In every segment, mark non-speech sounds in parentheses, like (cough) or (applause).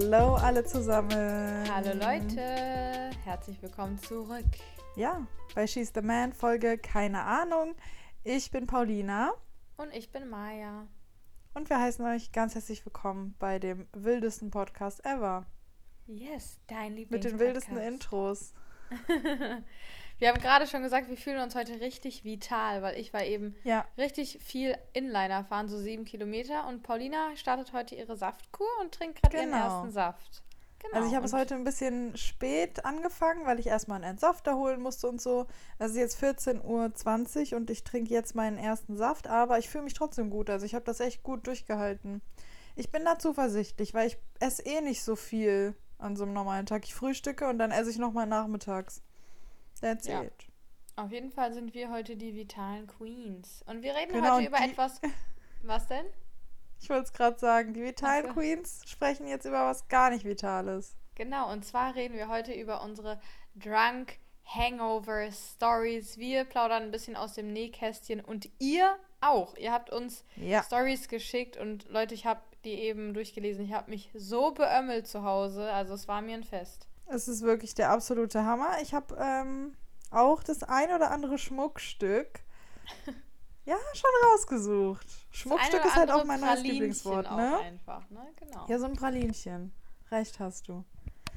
Hallo alle zusammen. Hallo Leute, herzlich willkommen zurück. Ja, bei She's the Man Folge Keine Ahnung. Ich bin Paulina. Und ich bin Maya. Und wir heißen euch ganz herzlich willkommen bei dem wildesten Podcast ever. Yes, dein Lieblings Mit den wildesten Intros. (laughs) wir haben gerade schon gesagt, wir fühlen uns heute richtig vital, weil ich war eben ja. richtig viel Inliner fahren, so sieben Kilometer. Und Paulina startet heute ihre Saftkur und trinkt gerade genau. ihren ersten Saft. Genau. Also ich habe es heute ein bisschen spät angefangen, weil ich erstmal einen Entsafter holen musste und so. Es ist jetzt 14.20 Uhr und ich trinke jetzt meinen ersten Saft, aber ich fühle mich trotzdem gut. Also ich habe das echt gut durchgehalten. Ich bin da zuversichtlich, weil ich esse eh nicht so viel an so einem normalen Tag. Ich frühstücke und dann esse ich nochmal nachmittags. That's ja. it. Auf jeden Fall sind wir heute die vitalen Queens. Und wir reden genau, heute über etwas. (laughs) Was denn? Ich wollte es gerade sagen, die Vitalen so. Queens sprechen jetzt über was gar nicht Vitales. Genau, und zwar reden wir heute über unsere Drunk Hangover Stories. Wir plaudern ein bisschen aus dem Nähkästchen und ihr auch. Ihr habt uns ja. Stories geschickt und Leute, ich habe die eben durchgelesen. Ich habe mich so beömmelt zu Hause. Also es war mir ein Fest. Es ist wirklich der absolute Hammer. Ich habe ähm, auch das ein oder andere Schmuckstück (laughs) Ja, schon rausgesucht. Schmuckstück ist halt auch mein neues Lieblingswort, ne? Einfach, ne? Genau. Ja, so ein Pralinchen. Recht hast du.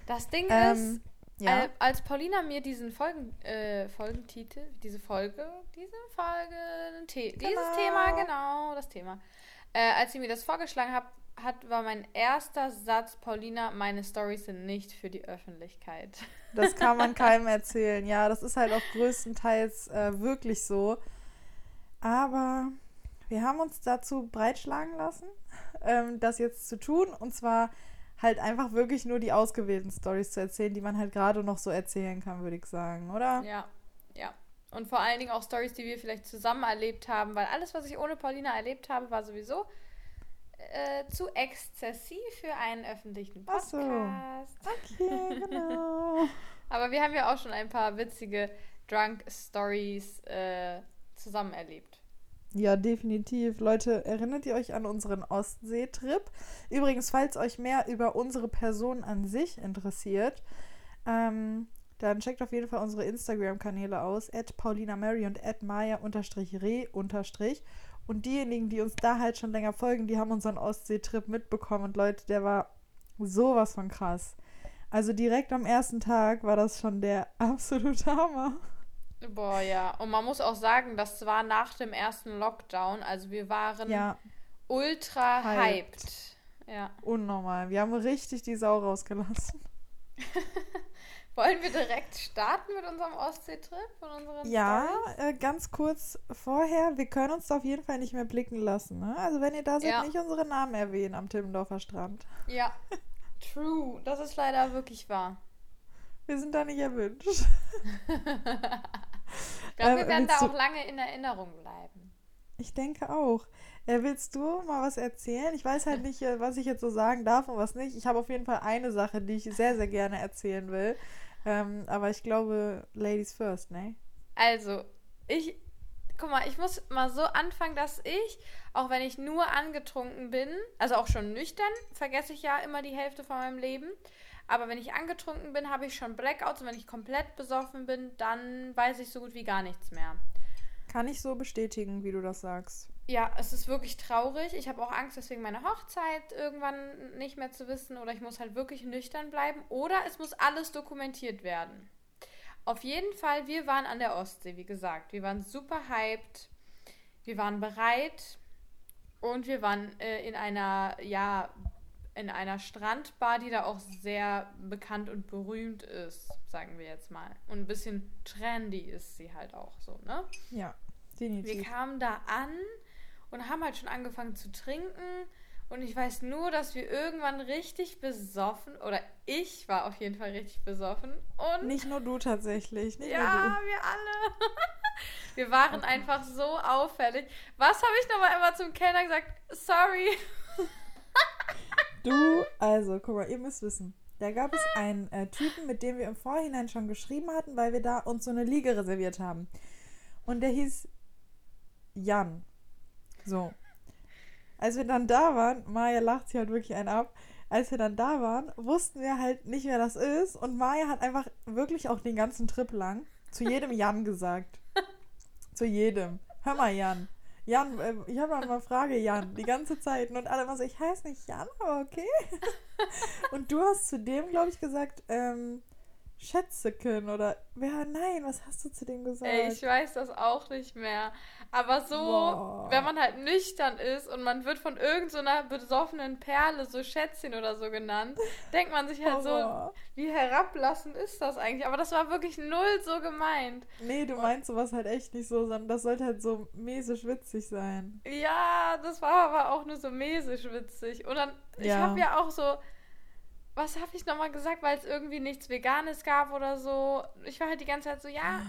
Das Ding ähm, ist, ja. als Paulina mir diesen Folgen, äh, Folgentitel, diese Folge, diese Folge, The genau. dieses Thema, genau, das Thema. Äh, als sie mir das vorgeschlagen hat, hat, war mein erster Satz, Paulina, meine Stories sind nicht für die Öffentlichkeit. Das kann man (laughs) keinem erzählen. Ja, das ist halt auch größtenteils äh, wirklich so. Aber wir haben uns dazu breitschlagen lassen, ähm, das jetzt zu tun. Und zwar halt einfach wirklich nur die ausgewählten Stories zu erzählen, die man halt gerade noch so erzählen kann, würde ich sagen, oder? Ja, ja. Und vor allen Dingen auch Stories, die wir vielleicht zusammen erlebt haben, weil alles, was ich ohne Paulina erlebt habe, war sowieso äh, zu exzessiv für einen öffentlichen Podcast. Ach so. Okay, genau. (laughs) Aber wir haben ja auch schon ein paar witzige Drunk Stories äh, zusammen erlebt. Ja, definitiv. Leute, erinnert ihr euch an unseren Ostseetrip? Übrigens, falls euch mehr über unsere Person an sich interessiert, ähm, dann checkt auf jeden Fall unsere Instagram-Kanäle aus, at paulinamary und at maya-re- und diejenigen, die uns da halt schon länger folgen, die haben unseren Ostseetrip mitbekommen und Leute, der war sowas von krass. Also direkt am ersten Tag war das schon der (laughs) absolute Hammer. Boah, ja. Und man muss auch sagen, das war nach dem ersten Lockdown. Also wir waren ja. ultra hyped. hyped. Ja. Unnormal. Wir haben richtig die Sau rausgelassen. (laughs) Wollen wir direkt starten mit unserem Ostseetrip? Ja, äh, ganz kurz vorher. Wir können uns auf jeden Fall nicht mehr blicken lassen. Ne? Also wenn ihr da seid, ja. nicht unsere Namen erwähnen am Timmendorfer Strand. Ja, (laughs) true. Das ist leider wirklich wahr. Wir sind da nicht erwünscht. (laughs) Ich glaube, wir äh, werden da auch lange in Erinnerung bleiben. Ich denke auch. Äh, willst du mal was erzählen? Ich weiß halt nicht, äh, was ich jetzt so sagen darf und was nicht. Ich habe auf jeden Fall eine Sache, die ich sehr, sehr gerne erzählen will. Ähm, aber ich glaube, Ladies first, ne? Also, ich, guck mal, ich muss mal so anfangen, dass ich, auch wenn ich nur angetrunken bin, also auch schon nüchtern, vergesse ich ja immer die Hälfte von meinem Leben. Aber wenn ich angetrunken bin, habe ich schon Blackouts und wenn ich komplett besoffen bin, dann weiß ich so gut wie gar nichts mehr. Kann ich so bestätigen, wie du das sagst. Ja, es ist wirklich traurig. Ich habe auch Angst, deswegen meine Hochzeit irgendwann nicht mehr zu wissen oder ich muss halt wirklich nüchtern bleiben oder es muss alles dokumentiert werden. Auf jeden Fall, wir waren an der Ostsee, wie gesagt. Wir waren super hyped. Wir waren bereit und wir waren äh, in einer, ja, in einer Strandbar, die da auch sehr bekannt und berühmt ist, sagen wir jetzt mal. Und ein bisschen trendy ist sie halt auch so, ne? Ja, definitiv. Wir kamen da an und haben halt schon angefangen zu trinken. Und ich weiß nur, dass wir irgendwann richtig besoffen, oder ich war auf jeden Fall richtig besoffen. Und nicht nur du tatsächlich. Nicht ja, wir alle. (laughs) wir waren okay. einfach so auffällig. Was habe ich nochmal immer zum Kellner gesagt? Sorry. Du, also, guck mal, ihr müsst wissen. Da gab es einen äh, Typen, mit dem wir im Vorhinein schon geschrieben hatten, weil wir da uns so eine Liege reserviert haben. Und der hieß Jan. So. Als wir dann da waren, Maja lacht sich halt wirklich einen ab, als wir dann da waren, wussten wir halt nicht, wer das ist. Und Maya hat einfach wirklich auch den ganzen Trip lang zu jedem Jan gesagt. (laughs) zu jedem. Hör mal, Jan. Jan, äh, ich habe mal eine Frage, Jan, die ganze Zeit. Und alle immer so, ich heiße nicht Jan, aber okay. (laughs) Und du hast zu dem, glaube ich, gesagt, ähm, Schätzeken oder wer, nein, was hast du zu dem gesagt? Ey, ich weiß das auch nicht mehr. Aber so, Boah. wenn man halt nüchtern ist und man wird von irgendeiner so besoffenen Perle so Schätzchen oder so genannt, (laughs) denkt man sich halt Boah. so, wie herablassend ist das eigentlich? Aber das war wirklich null so gemeint. Nee, du meinst sowas halt echt nicht so, sondern das sollte halt so mäßig witzig sein. Ja, das war aber auch nur so mäßig witzig. Und dann, ja. ich habe ja auch so was habe ich nochmal gesagt, weil es irgendwie nichts Veganes gab oder so. Ich war halt die ganze Zeit so, ja.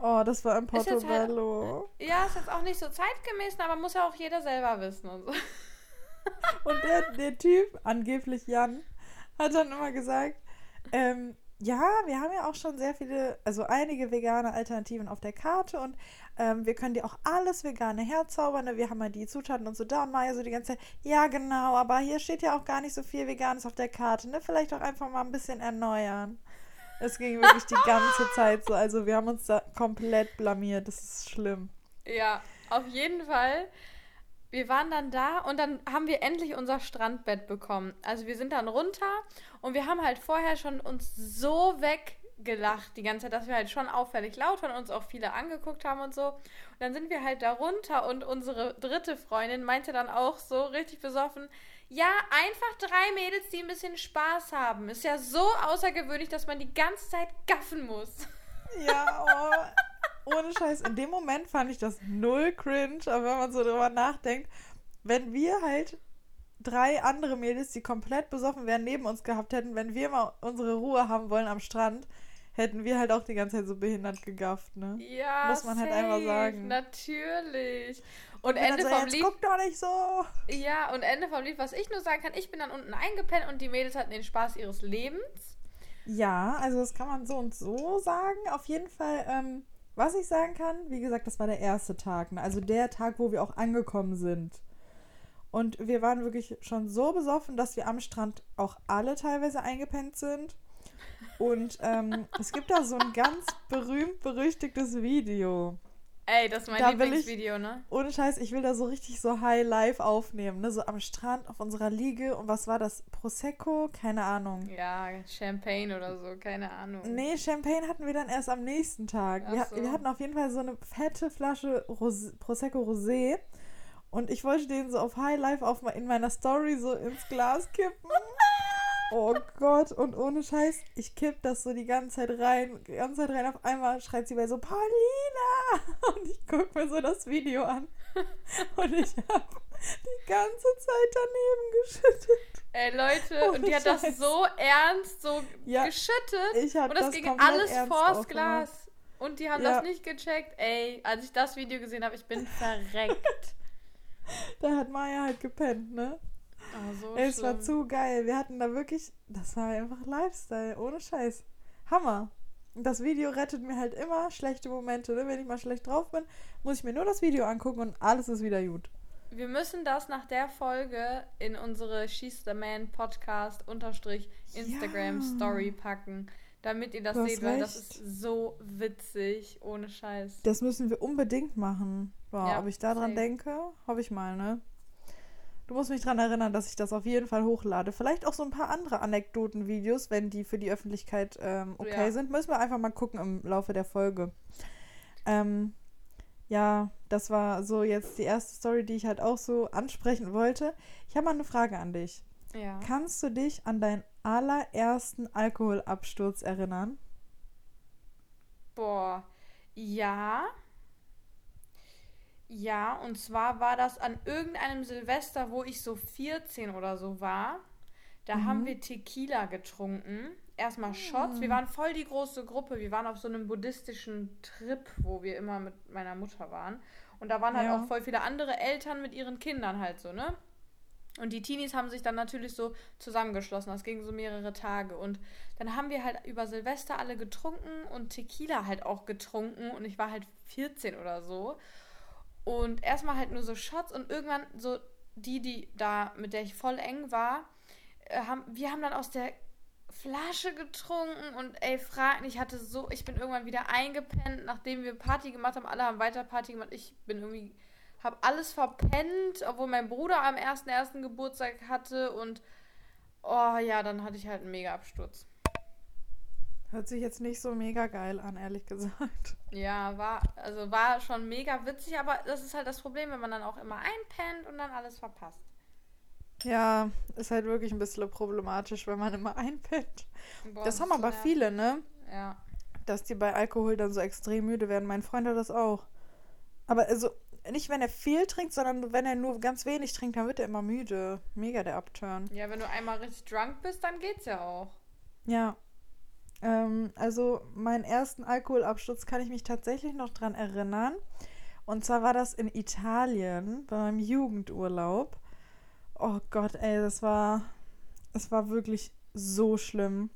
Oh, das war ein Portobello. Halt, ja, ist jetzt auch nicht so zeitgemäß, aber muss ja auch jeder selber wissen und so. (laughs) Und der, der Typ, angeblich Jan, hat dann immer gesagt, ähm, ja, wir haben ja auch schon sehr viele, also einige vegane Alternativen auf der Karte und ähm, wir können dir auch alles Vegane herzaubern. Ne? Wir haben ja die Zutaten und so da und Maya so die ganze Zeit, ja genau, aber hier steht ja auch gar nicht so viel Veganes auf der Karte, ne? Vielleicht auch einfach mal ein bisschen erneuern. Es ging wirklich die ganze (laughs) Zeit so. Also wir haben uns da komplett blamiert. Das ist schlimm. Ja, auf jeden Fall. Wir waren dann da und dann haben wir endlich unser Strandbett bekommen. Also wir sind dann runter und wir haben halt vorher schon uns so weg gelacht die ganze Zeit, dass wir halt schon auffällig laut waren und uns auch viele angeguckt haben und so. Und dann sind wir halt da runter und unsere dritte Freundin meinte dann auch so richtig besoffen, ja, einfach drei Mädels, die ein bisschen Spaß haben. Ist ja so außergewöhnlich, dass man die ganze Zeit gaffen muss. Ja, oh, ohne Scheiß. In dem Moment fand ich das null cringe, aber wenn man so drüber nachdenkt, wenn wir halt drei andere Mädels, die komplett besoffen wären, neben uns gehabt hätten, wenn wir mal unsere Ruhe haben wollen am Strand, hätten wir halt auch die ganze Zeit so behindert gegafft, ne? Ja, Muss man safe, halt einfach sagen. Natürlich. Und, Ende so, vom Lied. Guck doch nicht so. Ja, und Ende vom Lied, was ich nur sagen kann, ich bin dann unten eingepennt und die Mädels hatten den Spaß ihres Lebens. Ja, also das kann man so und so sagen. Auf jeden Fall, ähm, was ich sagen kann, wie gesagt, das war der erste Tag. Ne? Also der Tag, wo wir auch angekommen sind. Und wir waren wirklich schon so besoffen, dass wir am Strand auch alle teilweise eingepennt sind. Und ähm, es gibt da so ein ganz berühmt berüchtigtes Video. Ey, das ist mein da Lieblingsvideo, ne? Ohne Scheiß, ich will da so richtig so High Life aufnehmen, ne? So am Strand auf unserer Liege. Und was war das? Prosecco? Keine Ahnung. Ja, Champagne oder so, keine Ahnung. Nee, Champagne hatten wir dann erst am nächsten Tag. Wir, so. wir, hatten auf jeden Fall so eine fette Flasche Rosé, Prosecco Rosé. Und ich wollte den so auf High Life auf, in meiner Story so ins Glas kippen. (laughs) Oh Gott, und ohne Scheiß, ich kipp das so die ganze Zeit rein, die ganze Zeit rein. Auf einmal schreit sie bei so, Paulina! (laughs) Und ich guck mir so das Video an. Und ich hab die ganze Zeit daneben geschüttet. Ey, Leute, ohne und die hat Scheiß. das so ernst so ja, geschüttet. Ich hab und das, das ging alles vors Glas. Und die haben ja. das nicht gecheckt. Ey, als ich das Video gesehen habe, ich bin (laughs) verreckt. da hat Maya halt gepennt, ne? Oh, so es war zu geil. Wir hatten da wirklich, das war einfach Lifestyle, ohne Scheiß. Hammer. Das Video rettet mir halt immer schlechte Momente. Ne? Wenn ich mal schlecht drauf bin, muss ich mir nur das Video angucken und alles ist wieder gut. Wir müssen das nach der Folge in unsere She's the Man Podcast unterstrich Instagram ja. Story packen, damit ihr das seht, weil das ist so witzig, ohne Scheiß. Das müssen wir unbedingt machen. Wow, ja, ob ich daran denke, hoffe ich mal, ne? Du musst mich daran erinnern, dass ich das auf jeden Fall hochlade. Vielleicht auch so ein paar andere Anekdoten-Videos, wenn die für die Öffentlichkeit ähm, okay ja. sind. Müssen wir einfach mal gucken im Laufe der Folge. Ähm, ja, das war so jetzt die erste Story, die ich halt auch so ansprechen wollte. Ich habe mal eine Frage an dich. Ja. Kannst du dich an deinen allerersten Alkoholabsturz erinnern? Boah, ja. Ja, und zwar war das an irgendeinem Silvester, wo ich so 14 oder so war. Da mhm. haben wir Tequila getrunken. Erstmal Shots. Wir ah. waren voll die große Gruppe. Wir waren auf so einem buddhistischen Trip, wo wir immer mit meiner Mutter waren. Und da waren halt ja. auch voll viele andere Eltern mit ihren Kindern halt so, ne? Und die Teenies haben sich dann natürlich so zusammengeschlossen. Das ging so mehrere Tage. Und dann haben wir halt über Silvester alle getrunken und Tequila halt auch getrunken. Und ich war halt 14 oder so. Und erstmal halt nur so Shots und irgendwann so die, die da, mit der ich voll eng war, äh, haben, wir haben dann aus der Flasche getrunken und ey, frag ich hatte so, ich bin irgendwann wieder eingepennt, nachdem wir Party gemacht haben, alle haben weiter Party gemacht, ich bin irgendwie, hab alles verpennt, obwohl mein Bruder am ersten ersten Geburtstag hatte und oh ja, dann hatte ich halt einen mega Absturz. Hört sich jetzt nicht so mega geil an, ehrlich gesagt. Ja, war, also war schon mega witzig, aber das ist halt das Problem, wenn man dann auch immer einpennt und dann alles verpasst. Ja, ist halt wirklich ein bisschen problematisch, wenn man immer einpennt. Boah, das haben aber nervig. viele, ne? Ja. Dass die bei Alkohol dann so extrem müde werden. Mein Freund hat das auch. Aber also nicht, wenn er viel trinkt, sondern wenn er nur ganz wenig trinkt, dann wird er immer müde. Mega der Upturn. Ja, wenn du einmal richtig drunk bist, dann geht's ja auch. Ja, ähm, also meinen ersten Alkoholabsturz kann ich mich tatsächlich noch dran erinnern. Und zwar war das in Italien bei meinem Jugendurlaub. Oh Gott, ey, das war, es war wirklich so schlimm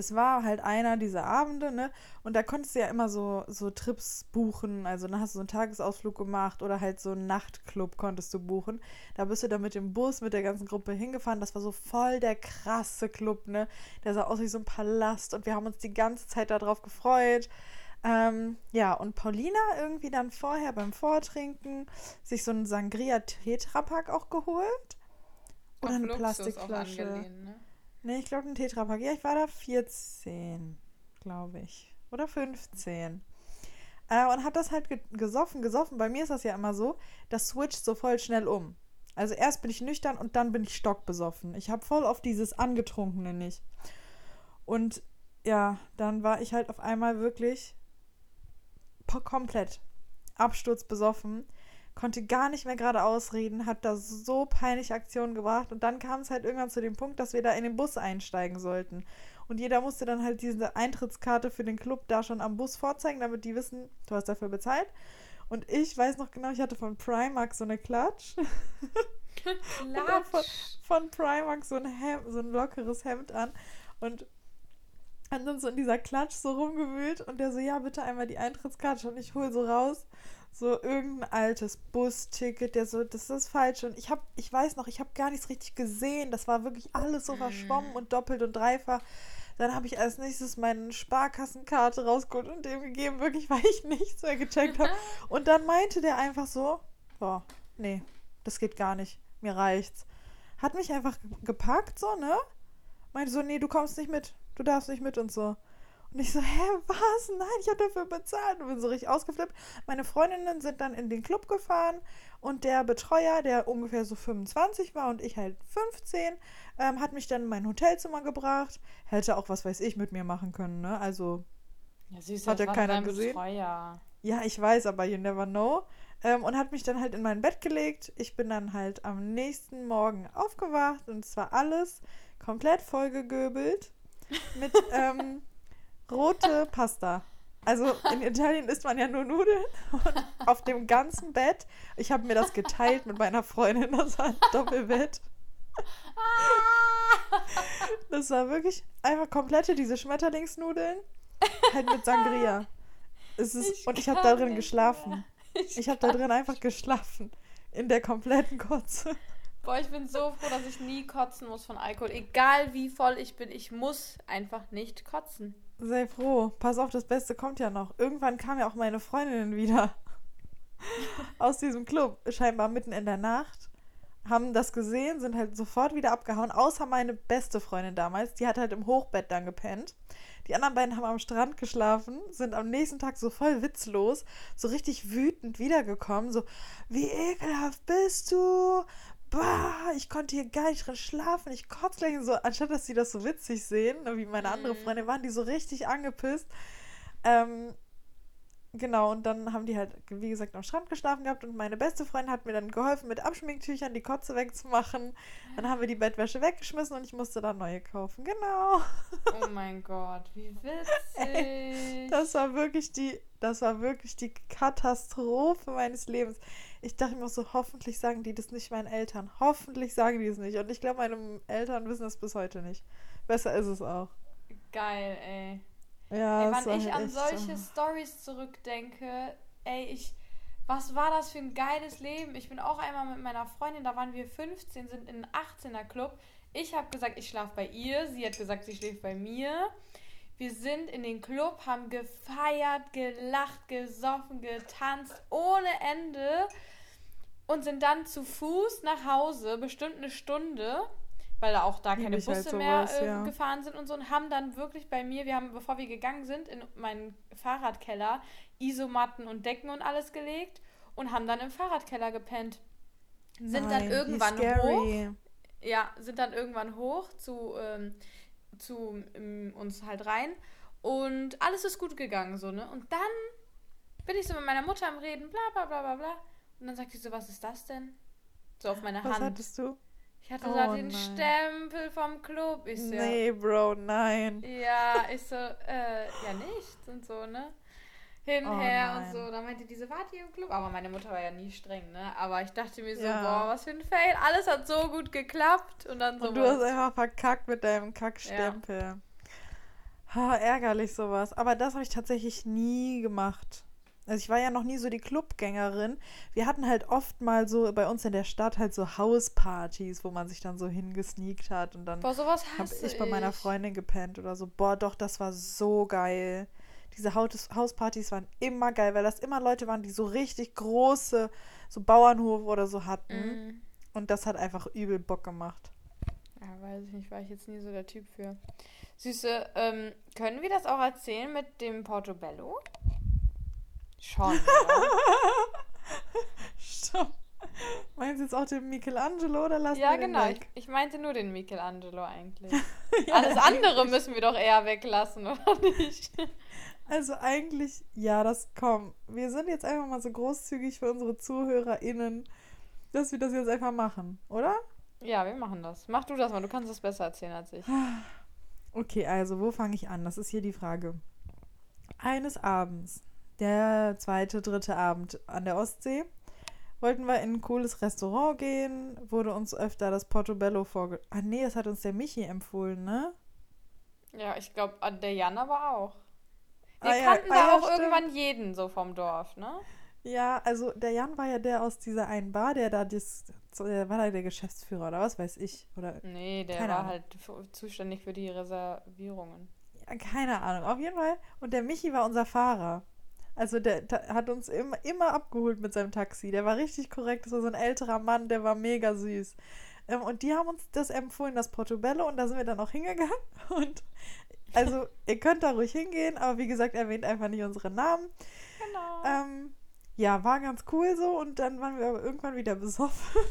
es war halt einer dieser Abende, ne? Und da konntest du ja immer so, so Trips buchen. Also dann hast du so einen Tagesausflug gemacht oder halt so einen Nachtclub konntest du buchen. Da bist du dann mit dem Bus mit der ganzen Gruppe hingefahren. Das war so voll der krasse Club, ne? Der sah aus wie so ein Palast und wir haben uns die ganze Zeit darauf gefreut. Ähm, ja, und Paulina irgendwie dann vorher beim Vortrinken sich so einen Sangria Tetrapack auch geholt. Oder Auf eine Luxus Plastikflasche. Angelehnt, ne? Nee, ich glaube ein Tetrapack. Ja, ich war da 14, glaube ich. Oder 15. Äh, und hat das halt ge gesoffen, gesoffen. Bei mir ist das ja immer so, das switcht so voll schnell um. Also erst bin ich nüchtern und dann bin ich stockbesoffen. Ich habe voll auf dieses Angetrunkene nicht. Und ja, dann war ich halt auf einmal wirklich komplett absturzbesoffen konnte gar nicht mehr gerade ausreden, hat da so peinliche Aktionen gebracht und dann kam es halt irgendwann zu dem Punkt, dass wir da in den Bus einsteigen sollten. Und jeder musste dann halt diese Eintrittskarte für den Club da schon am Bus vorzeigen, damit die wissen, du hast dafür bezahlt. Und ich weiß noch genau, ich hatte von Primark so eine Klatsch. (laughs) Klatsch. von, von Primark so ein, Hemd, so ein lockeres Hemd an. Und haben dann so in dieser Klatsch so rumgewühlt und der so, ja, bitte einmal die Eintrittskarte und ich hole so raus so irgendein altes Busticket, der so, das ist falsch. Und ich habe, ich weiß noch, ich habe gar nichts richtig gesehen. Das war wirklich alles so verschwommen und doppelt und dreifach. Dann habe ich als nächstes meine Sparkassenkarte rausgeholt und dem gegeben, wirklich, (laughs) weil ich nichts mehr gecheckt habe. (laughs) Und dann meinte der einfach so, boah, nee, das geht gar nicht. Mir reicht's. Hat mich einfach gepackt, so, ne? Meinte so, nee, du kommst nicht mit. Du darfst nicht mit und so. Und ich so, hä, was? Nein, ich habe dafür bezahlt. Und bin so richtig ausgeflippt. Meine Freundinnen sind dann in den Club gefahren und der Betreuer, der ungefähr so 25 war und ich halt 15, ähm, hat mich dann in mein Hotelzimmer gebracht. Hätte auch, was weiß ich, mit mir machen können, ne? Also ja, süß, hat ja keiner gesehen. Betreuer. Ja, ich weiß, aber you never know. Ähm, und hat mich dann halt in mein Bett gelegt. Ich bin dann halt am nächsten Morgen aufgewacht und es war alles komplett vollgegöbelt mit (laughs) ähm, rote Pasta. Also in (laughs) Italien isst man ja nur Nudeln und auf dem ganzen Bett. Ich habe mir das geteilt mit meiner Freundin, das war ein (laughs) Doppelbett. Das war wirklich einfach komplette diese Schmetterlingsnudeln, halt mit Sangria. Es ist, ich und ich habe da drin geschlafen. Ich, ich habe da drin einfach geschlafen. In der kompletten Kotze. Boah, ich bin so froh, dass ich nie kotzen muss von Alkohol. Egal wie voll ich bin, ich muss einfach nicht kotzen. Sei froh. Pass auf, das Beste kommt ja noch. Irgendwann kam ja auch meine Freundin wieder (laughs) aus diesem Club, scheinbar mitten in der Nacht. Haben das gesehen, sind halt sofort wieder abgehauen, außer meine beste Freundin damals. Die hat halt im Hochbett dann gepennt. Die anderen beiden haben am Strand geschlafen, sind am nächsten Tag so voll witzlos, so richtig wütend wiedergekommen. So, wie ekelhaft bist du? Bah, ich konnte hier gar nicht drin schlafen, ich kotze gleich so, anstatt dass sie das so witzig sehen, wie meine andere mhm. Freundin, waren die so richtig angepisst. Ähm, genau, und dann haben die halt, wie gesagt, am Strand geschlafen gehabt und meine beste Freundin hat mir dann geholfen, mit Abschminktüchern die Kotze wegzumachen. Dann haben wir die Bettwäsche weggeschmissen und ich musste dann neue kaufen. Genau. Oh mein Gott, wie witzig. (laughs) das war wirklich die, das war wirklich die Katastrophe meines Lebens ich dachte mir so, hoffentlich sagen die das nicht meinen Eltern. Hoffentlich sagen die es nicht. Und ich glaube, meine Eltern wissen es bis heute nicht. Besser ist es auch. Geil, ey. Ja, ey, wenn ich an solche so. Stories zurückdenke, ey, ich, was war das für ein geiles Leben? Ich bin auch einmal mit meiner Freundin, da waren wir 15, sind in einen 18er Club. Ich habe gesagt, ich schlafe bei ihr. Sie hat gesagt, sie schläft bei mir. Wir sind in den Club, haben gefeiert, gelacht, gesoffen, getanzt ohne Ende und sind dann zu Fuß nach Hause, bestimmt eine Stunde, weil da auch da keine ich Busse halt mehr sowas, äh, ja. gefahren sind und so und haben dann wirklich bei mir, wir haben, bevor wir gegangen sind, in meinen Fahrradkeller Isomatten und Decken und alles gelegt und haben dann im Fahrradkeller gepennt. Sind dann Nein, wie irgendwann scary. Ja, sind dann irgendwann hoch zu, ähm, zu ähm, uns halt rein und alles ist gut gegangen, so, ne? Und dann bin ich so mit meiner Mutter am Reden, bla bla bla bla bla. Und dann sagt die so, was ist das denn? So auf meine Was Hand. hattest du? Ich hatte Oh, da den nein. Stempel vom Club. Ich so, Nee, Bro, nein. ja, ich so, äh, ja nichts und so, ne? Hin, Oh her nein. und so. Dann meinte diese, wart ihr im Club? Aber meine Mutter war ja nie streng, ne? Aber ich dachte mir so, Ja. boah, was für ein Fail. Alles hat so gut geklappt. Und dann so. Und du hast einfach verkackt mit deinem Kackstempel. Ha, ärgerlich sowas. Aber das habe ich tatsächlich nie gemacht. Also ich war ja noch nie so die Clubgängerin. Wir hatten halt oft mal so bei uns in der Stadt halt so Hauspartys, wo man sich dann so hingesneakt hat und dann habe hasse ich bei meiner ich. Freundin gepennt oder so. Boah, doch, das war so geil. Diese Haus Hauspartys waren immer geil, weil das immer Leute waren, die so richtig große, so Bauernhof oder so hatten. Mhm. Und das hat einfach übel Bock gemacht. Ja, weiß ich nicht, war ich jetzt nie so der Typ für. Süße, ähm, können wir das auch erzählen mit dem Portobello? Schon? (laughs) Stopp. (laughs) Meinst du jetzt auch den Michelangelo oder lassen ja, wir den genau. Ich, weg? ich meinte nur den Michelangelo eigentlich. (laughs) Ja, Alles (laughs) andere müssen wir doch eher weglassen, oder nicht? Also eigentlich, ja, das kommt. Wir sind jetzt einfach mal so großzügig für unsere ZuhörerInnen, dass wir das jetzt einfach machen, oder? Ja, wir machen das. Mach du das mal, du kannst das besser erzählen als ich. (sighs) Okay, also wo fange ich an? Das ist hier die Frage. Eines Abends, der zweite, dritte Abend an der Ostsee, wollten wir in ein cooles Restaurant gehen, wurde uns öfter das Portobello vorge... Ah nee, das hat uns der Michi empfohlen, ne? Ja, ich glaube, der Jan aber auch. Wir Ah ja, kannten ah da ja, auch stimmt. irgendwann jeden so vom Dorf, ne? Ja, also der Jan war ja der aus dieser einen Bar, der da das, der war da der Geschäftsführer oder was weiß ich. Oder Nee, der war Ahnung. halt zuständig für die Reservierungen. ja, keine Ahnung, auf jeden Fall. Und der Michi war unser Fahrer. Also der, der hat uns immer, immer abgeholt mit seinem Taxi. Der war richtig korrekt. Das war so ein älterer Mann, der war mega süß. Ähm, und die haben uns das empfohlen, das Portobello, und da sind wir dann auch hingegangen. (laughs) Und also, ihr könnt da ruhig hingehen, aber wie gesagt, erwähnt einfach nicht unsere Namen. Genau. Ähm, ja, war ganz cool so und dann waren wir aber irgendwann wieder besoffen.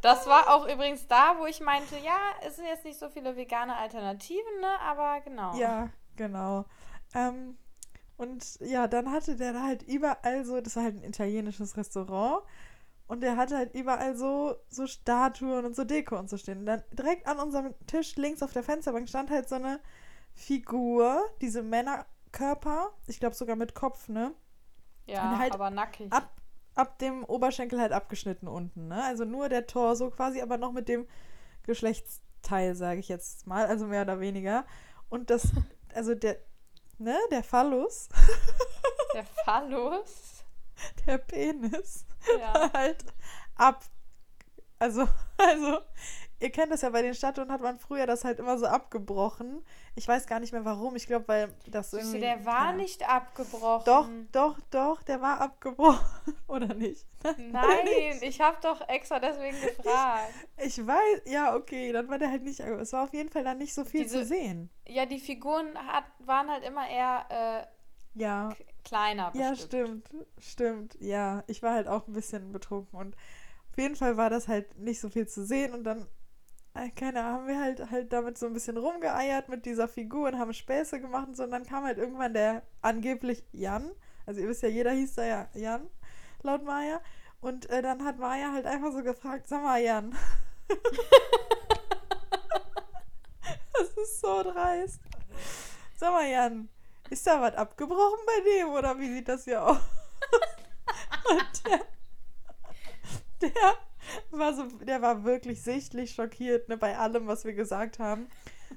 Das war auch übrigens da, wo ich meinte, ja, es sind jetzt nicht so viele vegane Alternativen, ne? Aber genau. Ja, genau. Ähm, und ja, dann hatte der da halt überall so, das war halt ein italienisches Restaurant. Und der hatte halt überall so, so Statuen und so Deko und so stehen. Und dann direkt an unserem Tisch links auf der Fensterbank stand halt so eine Figur, diese Männerkörper, ich glaube sogar mit Kopf, ne? Ja, halt aber nackig. ab, ab dem Oberschenkel halt abgeschnitten unten, ne? Also nur der Torso quasi, aber noch mit dem Geschlechtsteil, sage ich jetzt mal, also mehr oder weniger. Und das, also der, ne, der Phallus, Der Phallus. (laughs) der Penis, Ja. (laughs) halt ab. Also, also, ihr kennt das ja bei den Statuen, hat man früher das halt immer so abgebrochen. Ich weiß gar nicht mehr warum. Ich glaube, weil das irgendwie. der war keine- nicht abgebrochen. Doch, doch, doch, der war abgebrochen. (laughs) Oder nicht? Nein, (laughs) ich habe doch extra deswegen gefragt. Ich weiß, ja, okay, dann war der halt nicht. Es war auf jeden Fall dann nicht so viel Diese- zu sehen. Ja, die Figuren hat, waren halt immer eher Ja, äh, k- kleiner ja, bestückt. stimmt, stimmt. Ja, ich war halt auch ein bisschen betrunken und auf jeden Fall war das halt nicht so viel zu sehen und dann, keine Ahnung, haben wir halt halt damit so ein bisschen rumgeeiert mit dieser Figur und haben Späße gemacht und so und dann kam halt irgendwann der angeblich Jan, also ihr wisst ja, jeder hieß da ja Jan, laut Maya. Und äh, dann hat Maya halt einfach so gefragt, sag mal Jan. (laughs) das ist so dreist. Sag mal Jan, ist da was abgebrochen bei dem oder wie sieht das hier aus? (laughs) Und der, der war so, der war wirklich sichtlich schockiert, ne, bei allem, was wir gesagt haben.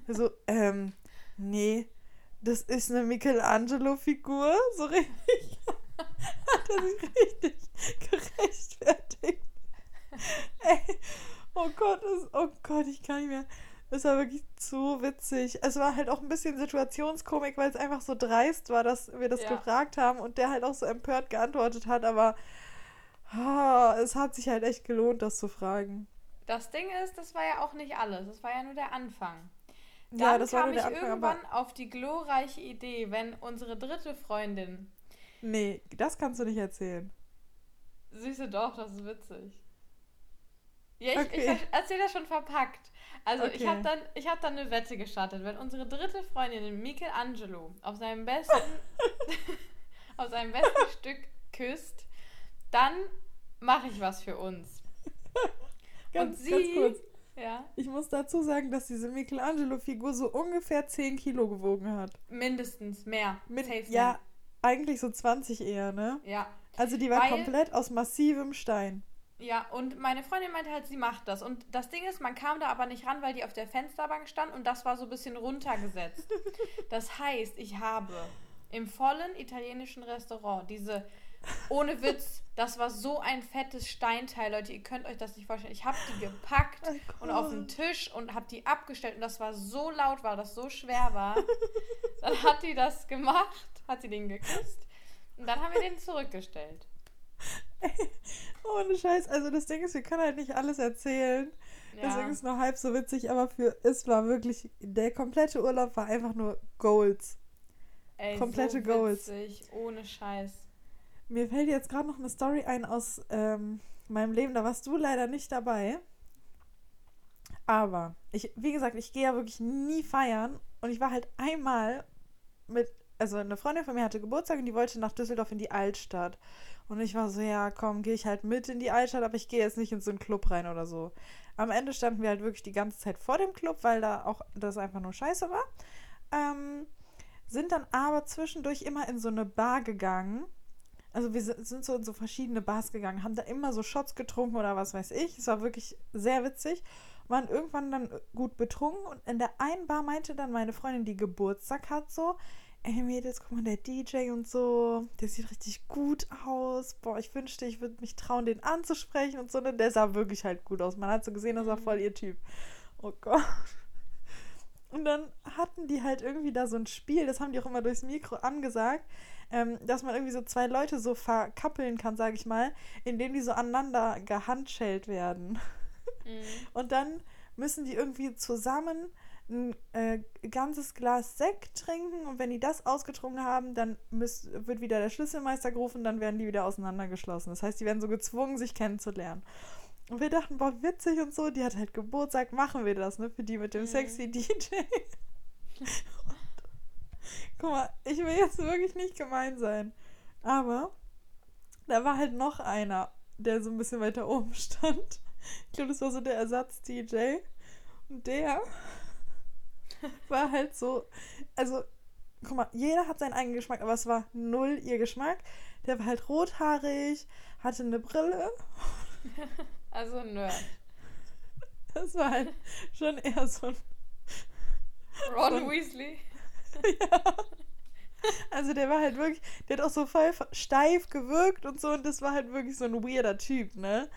So, ähm, nee, das ist eine Michelangelo-Figur. So richtig (laughs) hat er sich richtig gerechtfertigt. Ey, oh Gott, das, oh ich kann nicht mehr. Es war wirklich zu witzig. Es war halt auch ein bisschen Situationskomik, weil es einfach so dreist war, dass wir das Ja. gefragt haben und der halt auch so empört geantwortet hat, aber ah, es hat sich halt echt gelohnt, das zu fragen. Das Ding ist, das war ja auch nicht alles. Das war ja nur der Anfang. Dann ja, das war kam nur der ich Anfang, irgendwann auf die glorreiche Idee, wenn unsere dritte Freundin, nee, das kannst du nicht erzählen. süße doch, das ist witzig. Ja, ich, Okay. ich erzähle das schon verpackt. Also ich Okay. habe dann, ich hab dann eine Wette gestartet. Wenn unsere dritte Freundin, Michelangelo, auf seinem besten, (laughs) (laughs) auf seinem besten Stück küsst, dann mache ich was für uns. (laughs) Ganz, sie- ganz kurz. Ja, Ich muss dazu sagen, dass diese Michelangelo-Figur so ungefähr 10 Kilo gewogen hat. mindestens mehr. Mit, Safe ja, eigentlich so 20 eher, ne? Ja. Also die war Weil- komplett aus massivem Stein. Ja, und meine Freundin meinte halt, sie macht das. Und das Ding ist, man kam da aber nicht ran, weil die auf der Fensterbank stand und das war so ein bisschen runtergesetzt. (laughs) Das heißt, ich habe im vollen italienischen Restaurant diese, ohne Witz, das war so ein fettes Steinteil, Leute, ihr könnt euch das nicht vorstellen. Ich habe die gepackt Oh und auf den Tisch und habe die abgestellt und das war so laut, weil das so schwer war. (laughs) Dann hat die das gemacht, hat sie den geküsst und dann haben wir den zurückgestellt. (laughs) Ohne Scheiß. Also das Ding ist, wir können halt nicht alles erzählen. Deswegen Ja. ist es nur halb so witzig, aber für es war wirklich, der komplette Urlaub war einfach nur Goals. Ey, Komplette so Goals. witzig, ohne Scheiß. Mir fällt jetzt gerade noch eine Story ein aus ähm, meinem Leben, da warst du leider nicht dabei. Aber ich, wie gesagt, ich gehe ja wirklich nie feiern und ich war halt einmal mit, also eine Freundin von mir hatte Geburtstag und die wollte nach Düsseldorf in die Altstadt. Und ich war so, ja, komm, gehe ich halt mit in die Altstadt, aber ich gehe jetzt nicht in so einen Club rein oder so. Am Ende standen wir halt wirklich die ganze Zeit vor dem Club, weil da auch das einfach nur scheiße war. Ähm, sind dann aber zwischendurch immer in so eine Bar gegangen. Also wir si- sind so in so verschiedene Bars gegangen, haben da immer so Shots getrunken oder was weiß ich. Es war wirklich sehr witzig. Waren irgendwann dann gut betrunken und in der einen Bar meinte dann meine Freundin, die Geburtstag hat, so, ey Mädels, guck mal, der DJ und so, der sieht richtig gut aus. Boah, ich wünschte, ich würde mich trauen, den anzusprechen und so. Ne? Der sah wirklich halt gut aus. Man hat so gesehen, das war voll ihr Typ. Oh Gott. Und dann hatten die halt irgendwie da so ein Spiel, das haben die auch immer durchs Mikro angesagt, ähm, dass man irgendwie so zwei Leute so verkappeln kann, sage ich mal, indem die so aneinander gehandschellt werden. Mhm. Und dann müssen die irgendwie zusammen ein äh, ganzes Glas Sekt trinken und wenn die das ausgetrunken haben, dann müß, wird wieder der Schlüsselmeister gerufen, dann werden die wieder auseinandergeschlossen. Das heißt, die werden so gezwungen, sich kennenzulernen. Und wir dachten, boah, witzig und so, die hat halt Geburtstag, machen wir das, ne, für die mit dem Mhm. sexy DJ. (laughs) Guck mal, ich will jetzt wirklich nicht gemein sein, aber da war halt noch einer, der so ein bisschen weiter oben (laughs) stand. Ich glaube, das war so der Ersatz-DJ. Und der (laughs) war halt so, also, guck mal, jeder hat seinen eigenen Geschmack, aber es war null ihr Geschmack. Der war halt rothaarig, hatte eine Brille. (laughs) Also Nerd. Das war halt schon eher so ein, Ron So- Weasley. (laughs) also der war halt wirklich, der hat auch so voll steif gewirkt und so und das war halt wirklich so ein weirder Typ, ne?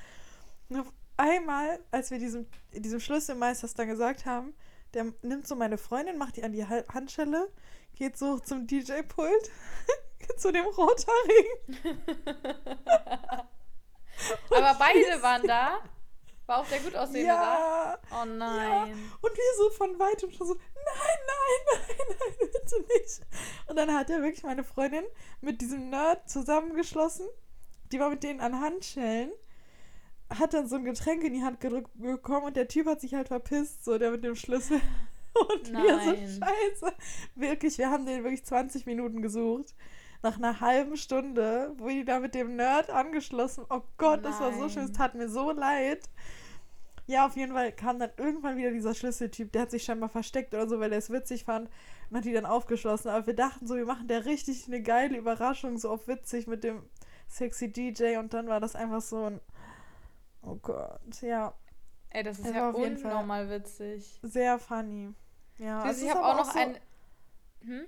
Und auf einmal, als wir diesem, diesem Schlüsselmeister das dann gesagt haben, der nimmt so meine Freundin, macht die an die Ha- Handschelle, geht so zum DJ-Pult, (laughs) zu dem Rothaarigen. (laughs) Aber beide waren da. War auch der gut aussehende Ja, da. Oh nein. und wir so von weitem schon so, nein, nein, (laughs) nein, nein, bitte nicht. Und dann hat er wirklich meine Freundin mit diesem Nerd zusammengeschlossen. Die war mit denen an Handschellen. Hat dann so ein Getränk in die Hand gedrückt bekommen und der Typ hat sich halt verpisst, so der mit dem Schlüssel. (laughs) Und wir so, Nein. scheiße. Wirklich, wir haben den wirklich 20 Minuten gesucht. Nach einer halben Stunde, wo die da mit dem Nerd angeschlossen. Oh Gott, das war so schön. Es Nein. tat mir so leid. Ja, auf jeden Fall kam dann irgendwann wieder dieser Schlüsseltyp. Der hat sich scheinbar versteckt oder so, weil er es witzig fand und hat die dann aufgeschlossen. Aber wir dachten so, wir machen der richtig eine geile Überraschung, so auf witzig mit dem sexy DJ. Und dann war das einfach so ein. Oh Gott, ja, Ey, das ist Es ja war auf jeden Fall- unnormal witzig. sehr funny. Ja, ich ist habe auch noch so, ein. Hm?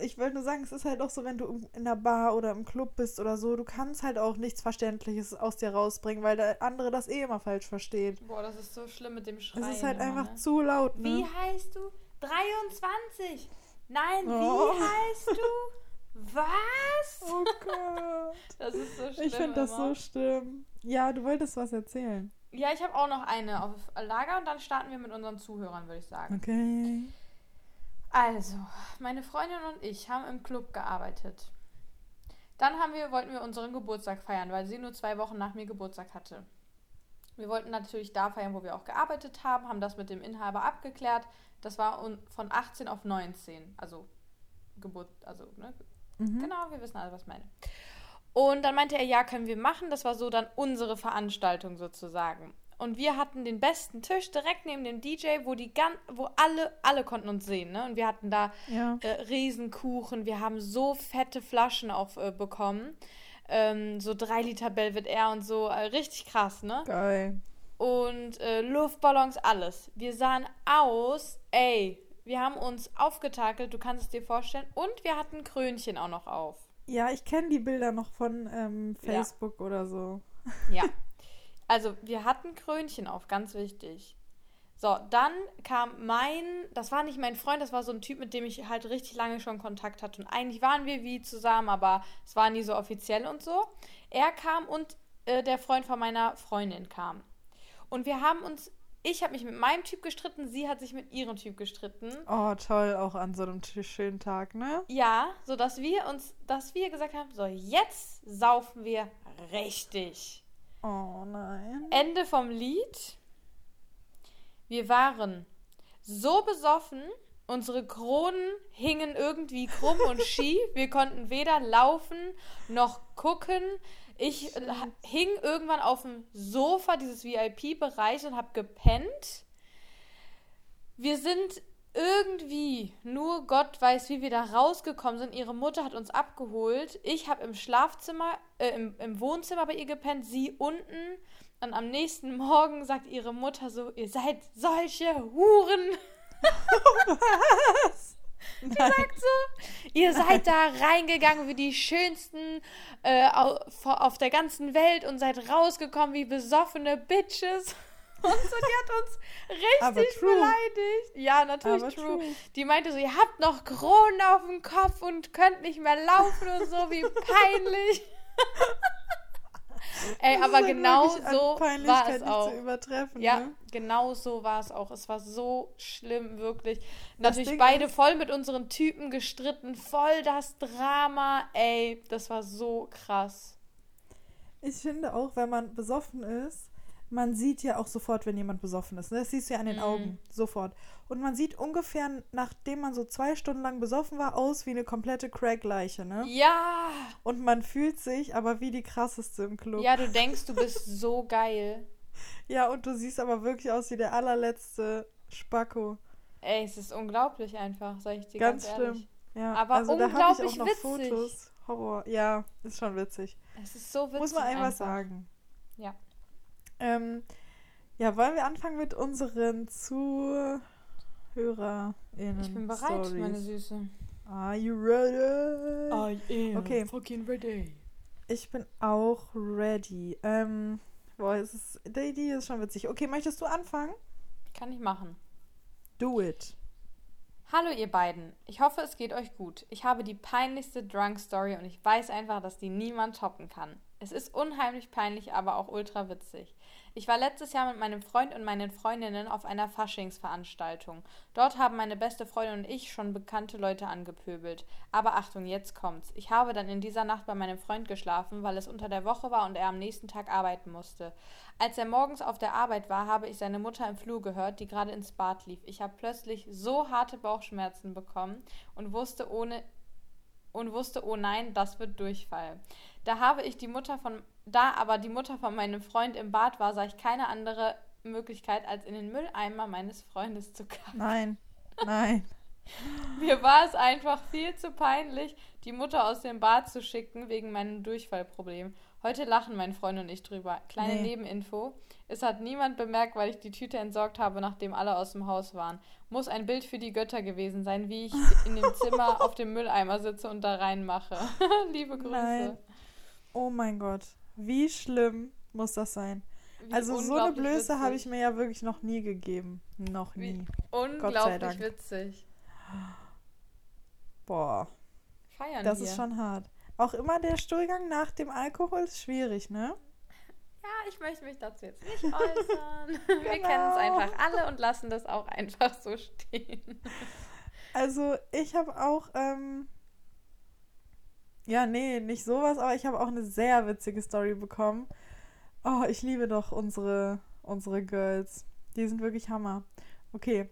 Ich wollte nur sagen, es ist halt auch so, wenn du in der Bar oder im Club bist oder so, du kannst halt auch nichts Verständliches aus dir rausbringen, weil der andere das eh immer falsch versteht. Boah, das ist so schlimm mit dem Schreien. Es ist halt einfach ne? zu laut, ne? Wie heißt du? 23. Nein, Oh. wie heißt du? (laughs) Was? Oh Gott. Das ist so schlimm. Ich finde das so schlimm. Ja, du wolltest was erzählen. Ja, ich habe auch noch eine auf Lager und dann starten wir mit unseren Zuhörern, würde ich sagen. Okay. Also, meine Freundin und ich haben im Club gearbeitet. Dann haben wir, wollten wir unseren Geburtstag feiern, weil sie nur zwei Wochen nach mir Geburtstag hatte. Wir wollten natürlich da feiern, wo wir auch gearbeitet haben, haben das mit dem Inhaber abgeklärt. Das war von 18 auf 19, also Geburt, also ne, Mhm. Genau, wir wissen alle, was ich meine. Und dann meinte er, ja, können wir machen. Das war so dann unsere Veranstaltung sozusagen. Und wir hatten den besten Tisch direkt neben dem DJ, wo die gan wo alle, alle konnten uns sehen, ne? Und wir hatten da Ja. äh, Riesenkuchen. Wir haben so fette Flaschen auch äh, bekommen. Ähm, so drei Liter Belvedere Air und so. Äh, richtig krass, ne? Geil. und äh, Luftballons, alles. Wir sahen aus, ey, wir haben uns aufgetakelt, du kannst es dir vorstellen. Und wir hatten Krönchen auch noch auf. Ja, ich kenne die Bilder noch von ähm, Ja. Facebook oder so. Ja. (laughs) Also, wir hatten Krönchen auf, ganz wichtig. So, dann kam mein, das war nicht mein Freund, das war so ein Typ, mit dem ich halt richtig lange schon Kontakt hatte. Und eigentlich waren wir wie zusammen, aber es war nie so offiziell und so. Er kam und äh, der Freund von meiner Freundin kam. Und wir haben uns, ich habe mich mit meinem Typ gestritten, sie hat sich mit ihrem Typ gestritten. Oh, toll, auch an so einem schönen Tag, ne? Ja, so dass wir uns, dass wir gesagt haben, so jetzt saufen wir richtig. Oh nein. Ende vom Lied. Wir waren so besoffen, unsere Kronen hingen irgendwie krumm und (laughs) schief. Wir konnten weder laufen noch gucken. Ich hing irgendwann auf dem Sofa dieses VIP-Bereich und habe gepennt. Wir sind irgendwie, nur Gott weiß, wie wir da rausgekommen sind. Ihre Mutter hat uns abgeholt. Ich habe im Schlafzimmer, äh, im, im Wohnzimmer bei ihr gepennt, sie unten. Und am nächsten Morgen sagt ihre Mutter so, ihr seid solche Huren. (laughs) Nein. sagt so, ihr seid da reingegangen wie die schönsten äh, au- vor- auf der ganzen Welt und seid rausgekommen wie besoffene Bitches. Und so, die hat uns richtig beleidigt. Ja, natürlich Aber true. true. Die meinte so, ihr habt noch Kronen auf dem Kopf und könnt nicht mehr laufen und so, wie (laughs) peinlich. (laughs) Ey, aber genau so war es auch. zu übertreffen, Ja, ne? genau so war es auch. Es war so schlimm, wirklich. Natürlich Ding beide voll mit unseren Typen gestritten, voll das Drama. Ey, das war so krass. Ich finde auch, wenn man besoffen ist, man sieht ja auch sofort, wenn jemand besoffen ist. Ne? Das siehst du ja an den Mhm. Augen. Sofort. Und man sieht ungefähr, nachdem man so zwei Stunden lang besoffen war, aus wie eine komplette Crack-Leiche, ne? Ja, Und man fühlt sich aber wie die krasseste im Club. ja, du denkst, du bist so geil. (laughs) Ja, und du siehst aber wirklich aus wie der allerletzte Spacko. Ey, es ist unglaublich einfach, sag ich dir Ganz ganz, schlimm. ehrlich. Ja, Aber also da habe ich unglaublich auch noch witzig. Fotos. Horror. Ja, ist schon witzig. Es ist so witzig. Muss man einfach, einfach. sagen. Ja. Ähm, ja, wollen wir anfangen mit unseren ZuhörerInnen? Ich bin bereit, meine Stories? Süße. Are you ready? I am Okay. fucking ready. Ich bin auch ready. Ähm, boah, es ist, die Idee ist schon witzig. Okay, möchtest du anfangen? Kann ich machen. Do it. Hallo ihr beiden, ich hoffe es geht euch gut. Ich habe die peinlichste Drunk Story und ich weiß einfach, dass die niemand toppen kann. Es ist unheimlich peinlich, aber auch ultra witzig. Ich war letztes Jahr mit meinem Freund und meinen Freundinnen auf einer Faschingsveranstaltung. Dort haben meine beste Freundin und ich schon bekannte Leute angepöbelt. Aber Achtung, jetzt kommt's. Ich habe dann in dieser Nacht bei meinem Freund geschlafen, weil es unter der Woche war und er am nächsten Tag arbeiten musste. Als er morgens auf der Arbeit war, habe ich seine Mutter im Flur gehört, die gerade ins Bad lief. Ich habe plötzlich so harte Bauchschmerzen bekommen und wusste ohne und wusste, oh nein, das wird Durchfall. Da habe ich die Mutter von da aber die Mutter von meinem Freund im Bad war, sah ich keine andere Möglichkeit, als in den Mülleimer meines Freundes zu kacken. Nein. Nein. (laughs) Mir war es einfach viel zu peinlich, die Mutter aus dem Bad zu schicken wegen meinem Durchfallproblem. Heute lachen mein Freund und ich drüber. Kleine Nee. Nebeninfo. Es hat niemand bemerkt, weil ich die Tüte entsorgt habe, nachdem alle aus dem Haus waren. Muss ein Bild für die Götter gewesen sein, wie ich in dem Zimmer (laughs) auf dem Mülleimer sitze und da reinmache. (laughs) Liebe Grüße. Nein. Oh mein Gott. Wie schlimm muss das sein? Wie Also so eine unglaublich Blöße habe ich mir ja wirklich noch nie gegeben. Noch Wie- nie. Unglaublich Dank. witzig. Boah, Feiern das wir. ist schon hart. Auch immer der Stuhlgang nach dem Alkohol ist schwierig, ne? Ja, ich möchte mich dazu jetzt nicht äußern. (laughs) Wir kennen es Genau. einfach alle und lassen das auch einfach so stehen. Also ich habe auch, ähm, ja, nee, nicht sowas, aber ich habe auch eine sehr witzige Story bekommen. Oh, ich liebe doch unsere, unsere Girls. Die sind wirklich Hammer. Okay.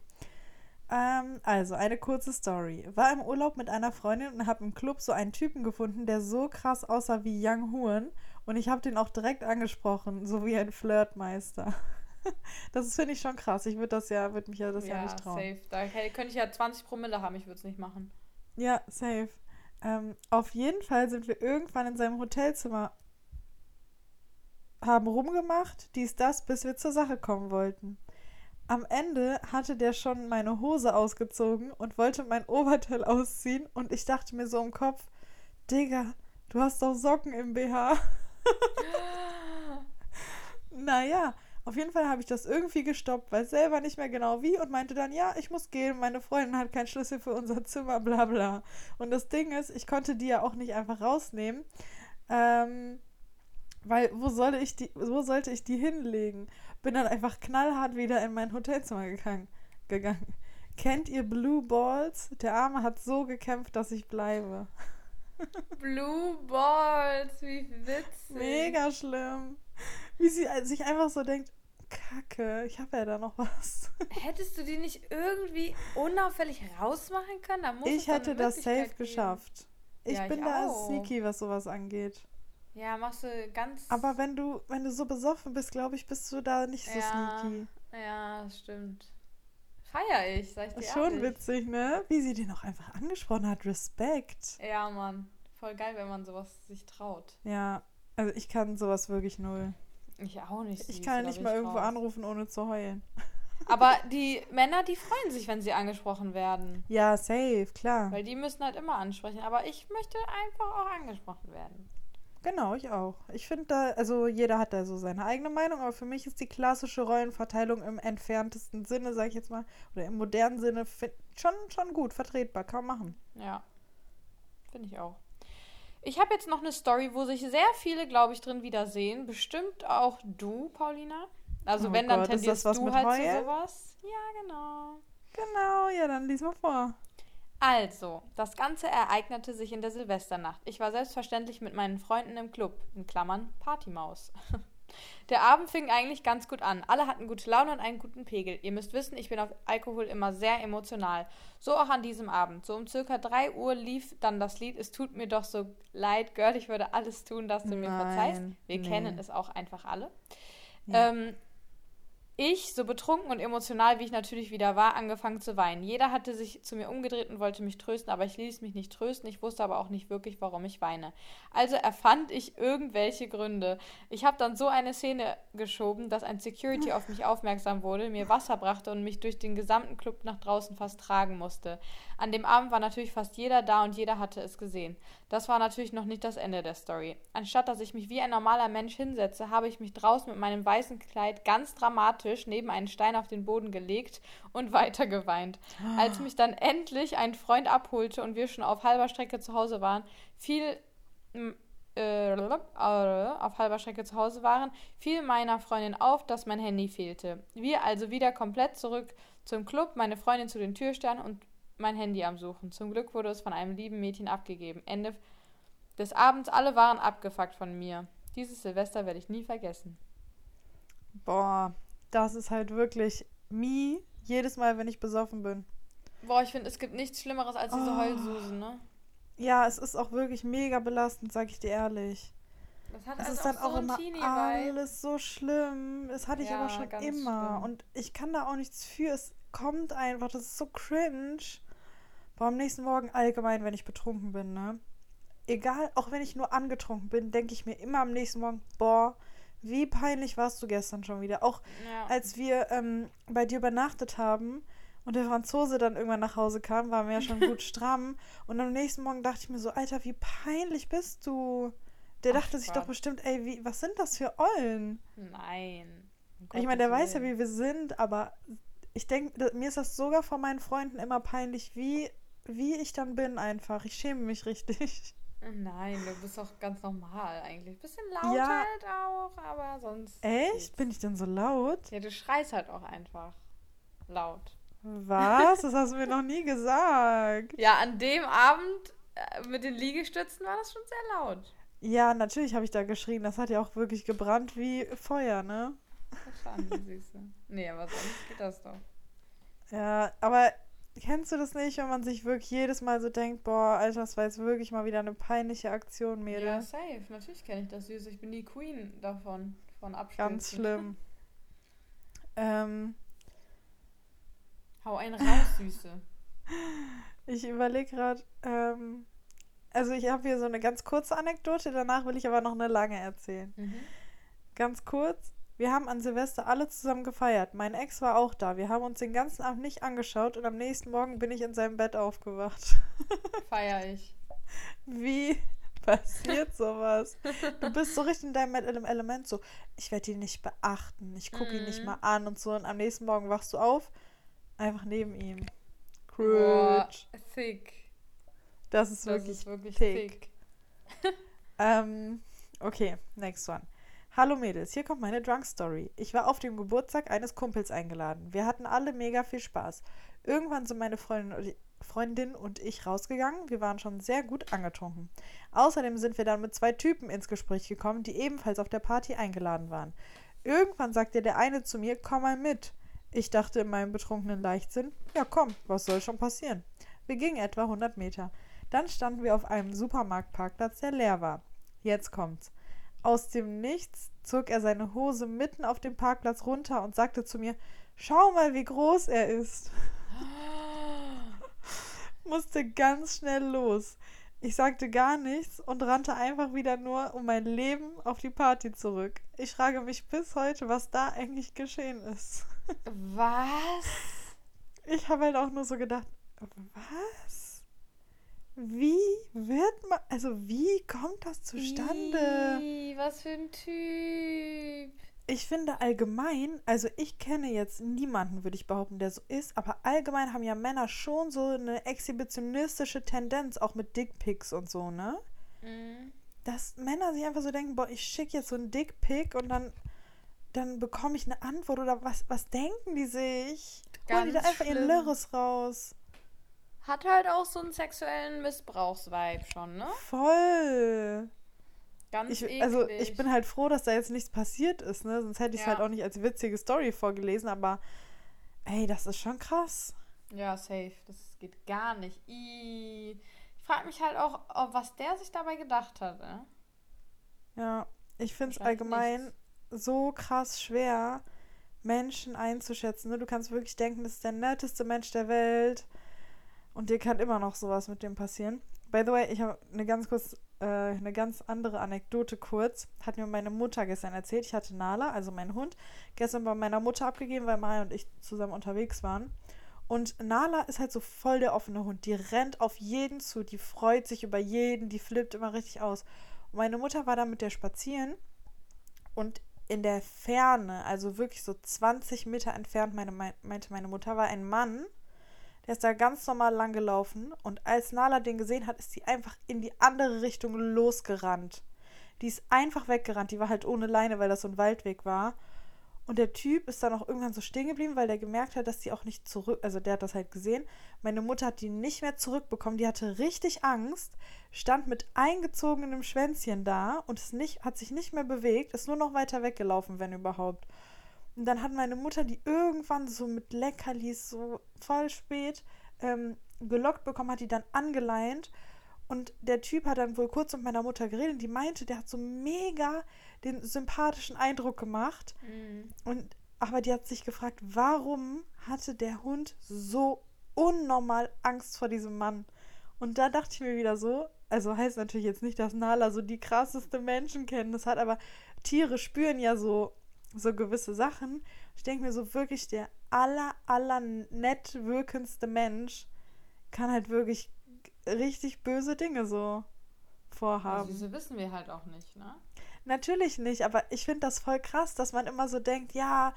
Ähm, also, eine kurze Story. War im Urlaub mit einer Freundin und habe im Club so einen Typen gefunden, der so krass aussah wie Young Huan. Und ich habe den auch direkt angesprochen, so wie ein Flirtmeister. (laughs) Das finde ich schon krass. Ich würde das ja, würde mich ja das ja, nicht trauen. safe. Da könnte ich ja 20 Promille haben, ich würde es nicht machen. Ja, safe. Ähm, auf jeden Fall sind wir irgendwann in seinem Hotelzimmer, haben rumgemacht, dies, das, bis wir zur Sache kommen wollten. Am Ende hatte der schon meine Hose ausgezogen und wollte mein Oberteil ausziehen und ich dachte mir so im Kopf, Digga, du hast doch Socken im BH. (laughs) (gasps) Naja, auf jeden Fall habe ich das irgendwie gestoppt, weiß selber nicht mehr genau wie und meinte dann, ja, ich muss gehen, meine Freundin hat keinen Schlüssel für unser Zimmer, bla bla. Und das Ding ist, ich konnte die ja auch nicht einfach rausnehmen, ähm, weil wo soll ich die, wo sollte ich die hinlegen? Bin dann einfach knallhart wieder in mein Hotelzimmer gegangen. gegangen. Kennt ihr Blue Balls? Der Arme hat so gekämpft, dass ich bleibe. (laughs) Blue Balls, wie witzig. Mega schlimm. (laughs) Wie sie sich einfach so denkt, Kacke, ich habe ja da noch was. (laughs) Hättest du die nicht irgendwie unauffällig rausmachen können? Da muss Ich hätte das safe geben. geschafft. Ich Ja, bin ich da auch. sneaky, was sowas angeht. Ja, machst du ganz. Aber wenn du, wenn du so besoffen bist, glaube ich, bist du da nicht so ja, sneaky. Ja, stimmt. Feier ich, sag ich dir Ist schon ehrlich. witzig, ne? Wie sie den auch einfach angesprochen hat. Respekt. Ja, Mann. Voll geil, wenn man sowas sich traut. Ja, also ich kann sowas wirklich null. Ich auch nicht. Ich süß, kann da nicht mal ich irgendwo raus. anrufen, ohne zu heulen. (laughs) Aber die Männer, die freuen sich, wenn sie angesprochen werden. Ja, safe, klar. Weil die müssen halt immer ansprechen. Aber ich möchte einfach auch angesprochen werden. Genau, ich auch. Ich finde da, also jeder hat da so seine eigene Meinung, aber für mich ist die klassische Rollenverteilung im entferntesten Sinne, sag ich jetzt mal, oder im modernen Sinne, find, schon, schon gut, vertretbar, kann man machen. Ja. Finde ich auch. Ich habe jetzt noch eine Story, wo sich sehr viele, glaube ich, drin wiedersehen. Bestimmt auch du, Paulina. Also Oh wenn, dann Gott, ist tendierst das was du halt Heulen? zu sowas. Ja, genau. Genau, ja, dann lies mal vor. Also, das Ganze ereignete sich in der Silvesternacht. Ich war selbstverständlich mit meinen Freunden im Club, in Klammern Partymaus. (laughs) Der Abend fing eigentlich ganz gut an. Alle hatten gute Laune und einen guten Pegel. Ihr müsst wissen, ich bin auf Alkohol immer sehr emotional. So auch an diesem Abend. So um circa 3 Uhr lief dann das Lied Es tut mir doch so leid, Girl, ich würde alles tun, dass du mir verzeihst. Nein, Wir nee. kennen es auch einfach alle. Ja. Ähm, ich, so betrunken und emotional, wie ich natürlich wieder war, angefangen zu weinen. Jeder hatte sich zu mir umgedreht und wollte mich trösten, aber ich ließ mich nicht trösten. Ich wusste aber auch nicht wirklich, warum ich weine. Also erfand ich irgendwelche Gründe. Ich habe dann so eine Szene geschoben, dass ein Security auf mich aufmerksam wurde, mir Wasser brachte und mich durch den gesamten Club nach draußen fast tragen musste. An dem Abend war natürlich fast jeder da und jeder hatte es gesehen. Das war natürlich noch nicht das Ende der Story. Anstatt dass ich mich wie ein normaler Mensch hinsetze, habe ich mich draußen mit meinem weißen Kleid ganz dramatisch neben einen Stein auf den Boden gelegt und (laughs) weiter geweint. Als mich dann endlich ein Freund abholte und wir schon auf halber Strecke zu Hause waren, fiel äh, äh, auf halber Strecke zu Hause waren, fiel meiner Freundin auf, dass mein Handy fehlte. Wir also wieder komplett zurück zum Club, meine Freundin zu den Türsternen und mein Handy am Suchen. Zum Glück wurde es von einem lieben Mädchen abgegeben. Ende des Abends, alle waren abgefuckt von mir. Dieses Silvester werde ich nie vergessen. Boah, das ist halt wirklich me jedes Mal, wenn ich besoffen bin. Boah, ich finde, es gibt nichts Schlimmeres als diese Oh. Heulsusen, ne? Ja, es ist auch wirklich mega belastend, sag ich dir ehrlich. Das hat Es also ist dann auch so immer alles so schlimm. Das hatte ich Ja, aber schon immer. schlimm. Und ich kann da auch nichts für. Es kommt einfach. Das ist so cringe. Boah, am nächsten Morgen allgemein, wenn ich betrunken bin, ne? Egal, auch wenn ich nur angetrunken bin, denke ich mir immer am nächsten Morgen, boah, wie peinlich warst du gestern schon wieder. Auch Ja. als wir ähm, bei dir übernachtet haben und der Franzose dann irgendwann nach Hause kam, waren wir ja schon gut (laughs) stramm. Und am nächsten Morgen dachte ich mir so, Alter, wie peinlich bist du? Der Ach dachte sich Gott. doch bestimmt, ey, wie, was sind das für Eulen? Nein. Um Ich meine, der weiß ja, wie wir sind, aber ich denke, mir ist das sogar von meinen Freunden immer peinlich, wie, wie ich dann bin einfach. Ich schäme mich richtig. Nein, du bist doch ganz normal eigentlich. Bisschen laut Ja. halt auch, aber sonst. Echt? geht's. Bin ich denn so laut? Ja, du schreist halt auch einfach. Laut. Was? (laughs) Das hast du mir noch nie gesagt. Ja, an dem Abend äh, mit den Liegestützen war das schon sehr laut. Ja, natürlich habe ich da geschrien. Das hat ja auch wirklich gebrannt wie Feuer, ne? Verstanden, Süße. Nee, aber sonst geht das doch. Ja, aber kennst du das nicht, wenn man sich wirklich jedes Mal so denkt, boah, Alter, das war jetzt wirklich mal wieder eine peinliche Aktion, Ja, Mädel. safe. Natürlich kenne ich das, Süße. Ich bin die Queen davon. Von Abstürzen. Ganz schlimm. (laughs) ähm, Hau einen raus, Süße. (laughs) ich überlege gerade, ähm, also ich habe hier so eine ganz kurze Anekdote, danach will ich aber noch eine lange erzählen. Mhm. Ganz kurz. Wir haben an Silvester alle zusammen gefeiert. Mein Ex war auch da. Wir haben uns den ganzen Abend nicht angeschaut und am nächsten Morgen bin ich in seinem Bett aufgewacht. (laughs) Feier ich. Wie passiert sowas? Du bist so richtig in deinem Ele- Element so, ich werde ihn nicht beachten, ich gucke ihn nicht Mhm. mal an und so. Und am nächsten Morgen wachst du auf, einfach neben ihm. Cringe. thick. Das ist Das wirklich ist wirklich thick. thick. Ähm, okay, next one. Hallo Mädels, hier kommt meine Drunk Story. Ich war auf dem Geburtstag eines Kumpels eingeladen. Wir hatten alle mega viel Spaß. Irgendwann sind meine Freundin und, ich rausgegangen. Wir waren schon sehr gut angetrunken. Außerdem sind wir dann mit zwei Typen ins Gespräch gekommen, die ebenfalls auf der Party eingeladen waren. Irgendwann sagte der eine zu mir, komm mal mit. Ich dachte in meinem betrunkenen Leichtsinn, ja komm, was soll schon passieren? Wir gingen etwa 100 Meter. Dann standen wir auf einem Supermarktparkplatz, der leer war. Jetzt kommt's. Aus dem Nichts zog er seine Hose mitten auf dem Parkplatz runter und sagte zu mir, schau mal, wie groß er ist. (laughs) Musste ganz schnell los. Ich sagte gar nichts und rannte einfach wieder nur um mein Leben auf die Party zurück. Ich frage mich bis heute, was da eigentlich geschehen ist. (laughs) Was? Ich habe halt auch nur so gedacht, was? Wie wird man, also wie kommt das zustande? Ih, was für ein Typ. Ich finde allgemein, also ich kenne jetzt niemanden, würde ich behaupten, der so ist, aber allgemein haben ja Männer schon so eine exhibitionistische Tendenz, auch mit Dickpics und so, ne? Mhm. Dass Männer sich einfach so denken, boah, ich schicke jetzt so einen Dickpic und dann, dann bekomme ich eine Antwort oder was, was denken die sich? Holen die da Ganz einfach ihren schlimm. Lörres raus? Hat halt auch so einen sexuellen Missbrauchsvibe schon, ne? Voll. Ganz Ich, eklig. also ich bin halt froh, dass da jetzt nichts passiert ist, ne? Sonst hätte ich es Ja. halt auch nicht als witzige Story vorgelesen, aber ey, das ist schon krass. Ja, safe. Das geht gar nicht. Ih. Ich frage mich halt auch, ob, was der sich dabei gedacht hat, ne? Ja, ich finde es allgemein nichts. so krass schwer, Menschen einzuschätzen. Ne? Du kannst wirklich denken, das ist der netteste Mensch der Welt und dir kann immer noch sowas mit dem passieren. By the way, ich habe eine ganz kurz, äh, eine ganz andere Anekdote kurz. Hat mir meine Mutter gestern erzählt. Ich hatte Nala, also meinen Hund, gestern bei meiner Mutter abgegeben, weil Maya und ich zusammen unterwegs waren. Und Nala ist halt so voll der offene Hund. Die rennt auf jeden zu, die freut sich über jeden, die flippt immer richtig aus. Und meine Mutter war da mit der spazieren und in der Ferne, also wirklich so 20 Meter entfernt, meine, mei- meinte meine Mutter, war ein Mann, der ist da ganz normal lang gelaufen und als Nala den gesehen hat, ist sie einfach in die andere Richtung losgerannt. Die ist einfach weggerannt, die war halt ohne Leine, weil das so ein Waldweg war. Und der Typ ist dann auch irgendwann so stehen geblieben, weil der gemerkt hat, dass die auch nicht zurück, also der hat das halt gesehen. Meine Mutter hat die nicht mehr zurückbekommen, die hatte richtig Angst, stand mit eingezogenem Schwänzchen da und ist nicht, hat sich nicht mehr bewegt, ist nur noch weiter weggelaufen, wenn überhaupt. Und dann hat meine Mutter die irgendwann so mit Leckerlis so voll spät ähm, gelockt bekommen, hat die dann angeleint. Und der Typ hat dann wohl kurz mit meiner Mutter geredet und die meinte, der hat so mega den sympathischen Eindruck gemacht. Mhm. Und aber die hat sich gefragt, warum hatte der Hund so unnormal Angst vor diesem Mann. Und da dachte ich mir wieder so, also heißt natürlich jetzt nicht, dass Nala so die krasseste Menschenkenntnis hat, aber Tiere spüren ja so, so gewisse Sachen. Ich denke mir so wirklich, der aller, aller nett wirkendste Mensch kann halt wirklich richtig böse Dinge so vorhaben. Also diese wissen wir halt auch nicht, ne? Natürlich nicht, aber ich finde das voll krass, dass man immer so denkt, ja,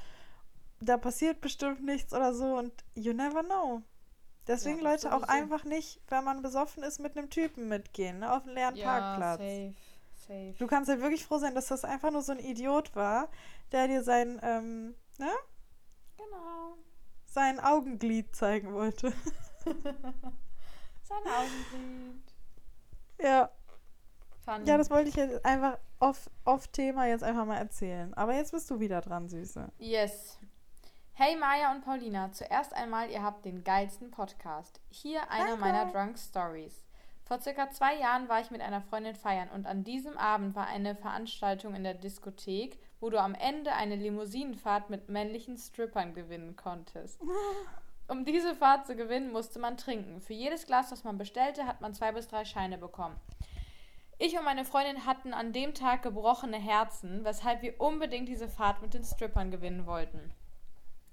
da passiert bestimmt nichts oder so und you never know. Deswegen ja, Leute auch einfach nicht, wenn man besoffen ist, mit einem Typen mitgehen, ne, auf einen leeren ja, Parkplatz. Safe, safe. Du kannst halt wirklich froh sein, dass das einfach nur so ein Idiot war, der dir sein, ähm, ne? Genau. Sein Augenglied zeigen wollte. (laughs) sein Augenglied. Ja. Funny. Ja, das wollte ich jetzt einfach off, off Thema jetzt einfach mal erzählen. Aber jetzt bist du wieder dran, Süße. Yes. Hey Maja und Paulina, zuerst einmal, ihr habt den geilsten Podcast. Hier eine Danke. meiner Drunk Stories. Vor circa zwei Jahren war ich mit einer Freundin feiern und an diesem Abend war eine Veranstaltung in der Diskothek, wo du am Ende eine Limousinenfahrt mit männlichen Strippern gewinnen konntest. (laughs) Um diese Fahrt zu gewinnen, musste man trinken. Für jedes Glas, das man bestellte, hat man zwei bis drei Scheine bekommen. Ich und meine Freundin hatten an dem Tag gebrochene Herzen, weshalb wir unbedingt diese Fahrt mit den Strippern gewinnen wollten.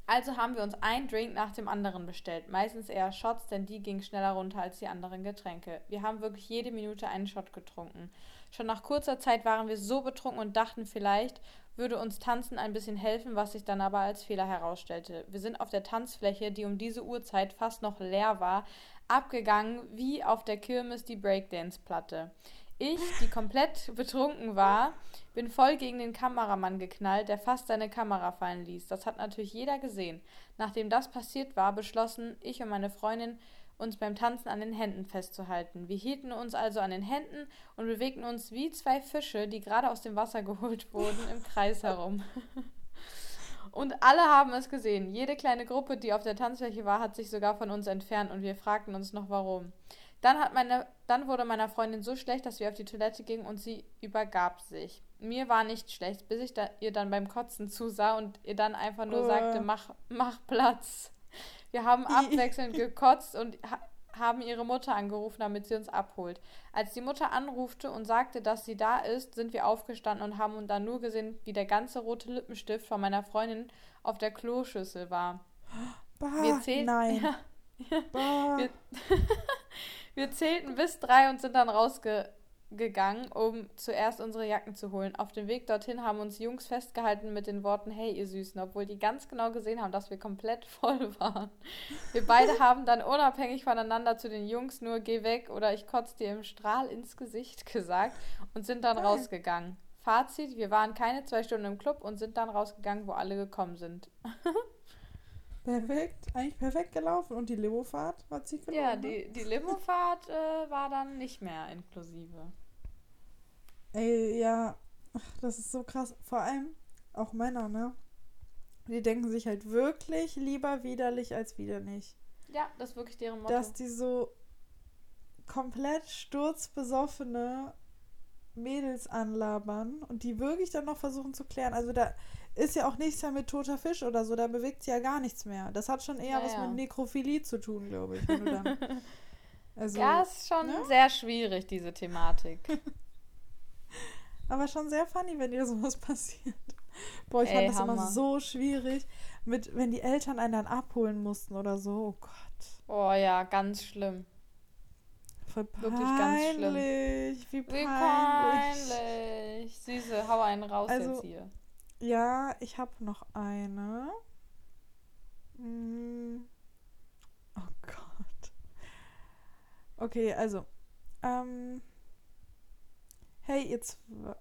Also haben wir uns einen Drink nach dem anderen bestellt. Meistens eher Shots, denn die gingen schneller runter als die anderen Getränke. Wir haben wirklich jede Minute einen Shot getrunken. Schon nach kurzer Zeit waren wir so betrunken und dachten vielleicht, würde uns Tanzen ein bisschen helfen, was sich dann aber als Fehler herausstellte. Wir sind auf der Tanzfläche, die um diese Uhrzeit fast noch leer war, abgegangen wie auf der Kirmes die Breakdance-Platte. Ich, die komplett betrunken war, bin voll gegen den Kameramann geknallt, der fast seine Kamera fallen ließ. Das hat natürlich jeder gesehen. Nachdem das passiert war, beschlossen ich und meine Freundin, uns beim Tanzen an den Händen festzuhalten. Wir hielten uns also an den Händen und bewegten uns wie zwei Fische, die gerade aus dem Wasser geholt (laughs) wurden, im Kreis herum. (laughs) und alle haben es gesehen. Jede kleine Gruppe, die auf der Tanzfläche war, hat sich sogar von uns entfernt und wir fragten uns noch warum. Dann, hat meine, dann wurde meiner Freundin so schlecht, dass wir auf die Toilette gingen und sie übergab sich. Mir war nicht schlecht, bis ich da, ihr dann beim Kotzen zusah und ihr dann einfach nur oh. sagte, mach, mach Platz. Wir haben abwechselnd (laughs) gekotzt und ha haben ihre Mutter angerufen, damit sie uns abholt. Als die Mutter anrufte und sagte, dass sie da ist, sind wir aufgestanden und haben dann nur gesehen, wie der ganze rote Lippenstift von meiner Freundin auf der Kloschüssel war. Bah, wir zählten, nein. (laughs) Ja, bah. wir, (laughs) Wir zählten bis drei und sind dann rausgegangen, um zuerst unsere Jacken zu holen. Auf dem Weg dorthin haben uns Jungs festgehalten mit den Worten Hey, ihr Süßen, obwohl die ganz genau gesehen haben, dass wir komplett (laughs) voll waren. Wir beide (laughs) haben dann unabhängig voneinander zu den Jungs nur Geh weg oder ich kotze dir im Strahl ins Gesicht gesagt und sind dann rausgegangen. Fazit, wir waren keine zwei Stunden im Club und sind dann rausgegangen, wo alle gekommen sind. (laughs) Perfekt, eigentlich perfekt gelaufen. Und die Limofahrt hat sich gelohnt? Ja, die, die Limofahrt äh, war dann nicht mehr inklusive. Ey, ja, das ist so krass. Vor allem auch Männer, ne? Die denken sich halt wirklich lieber widerlich als widerlich. Ja, das ist wirklich deren Motto. Dass die so komplett sturzbesoffene Mädels anlabern und die wirklich dann noch versuchen zu klären. Also da ist ja auch nichts mehr mit toter Fisch oder so, da bewegt sich ja gar nichts mehr. Das hat schon eher ja, was mit Nekrophilie zu tun, glaube ich. Wenn (laughs) also, ja, ist schon ne? sehr schwierig, diese Thematik. (laughs) Aber schon sehr funny, wenn dir (laughs) sowas passiert. Boah, ich Ey, fand das Hammer. immer so schwierig, mit, wenn die Eltern einen dann abholen mussten oder so. Oh Gott. Oh ja, ganz schlimm. Voll peinlich. Wirklich ganz schlimm. Wie peinlich. Wie peinlich. Süße, hau einen raus also, jetzt hier. Ja, ich habe noch eine. Hm. Oh Gott. Okay, also. Ähm. Hey, ihr zwei.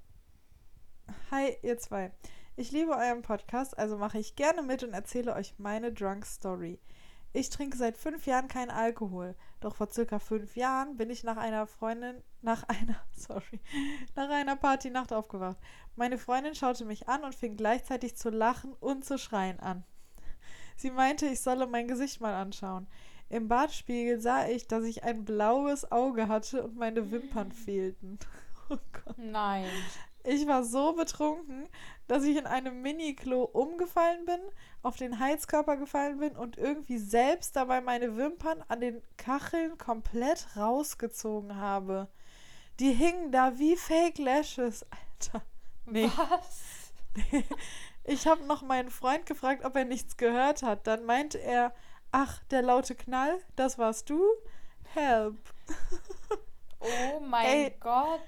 Hi, ihr zwei. Ich liebe euren Podcast, also mache ich gerne mit und erzähle euch meine Drunk Story. Ich trinke seit fünf Jahren keinen Alkohol. Doch vor circa fünf Jahren bin ich nach einer Freundin, nach (laughs) einer, sorry, nach einer Partynacht aufgewacht. Meine Freundin schaute mich an und fing gleichzeitig zu lachen und zu schreien an. Sie meinte, ich solle mein Gesicht mal anschauen. Im Badspiegel sah ich, dass ich ein blaues Auge hatte und meine Wimpern (laughs) fehlten. Oh Gott. Nein. Ich war so betrunken, dass ich in einem Mini-Klo umgefallen bin, auf den Heizkörper gefallen bin und irgendwie selbst dabei meine Wimpern an den Kacheln komplett rausgezogen habe. Die hingen da wie Fake Lashes. Alter. Nee. Was? (laughs) Ich habe noch meinen Freund gefragt, ob er nichts gehört hat. Dann meinte er, ach, der laute Knall, das warst du? Help. (laughs) Oh mein Ey. Gott.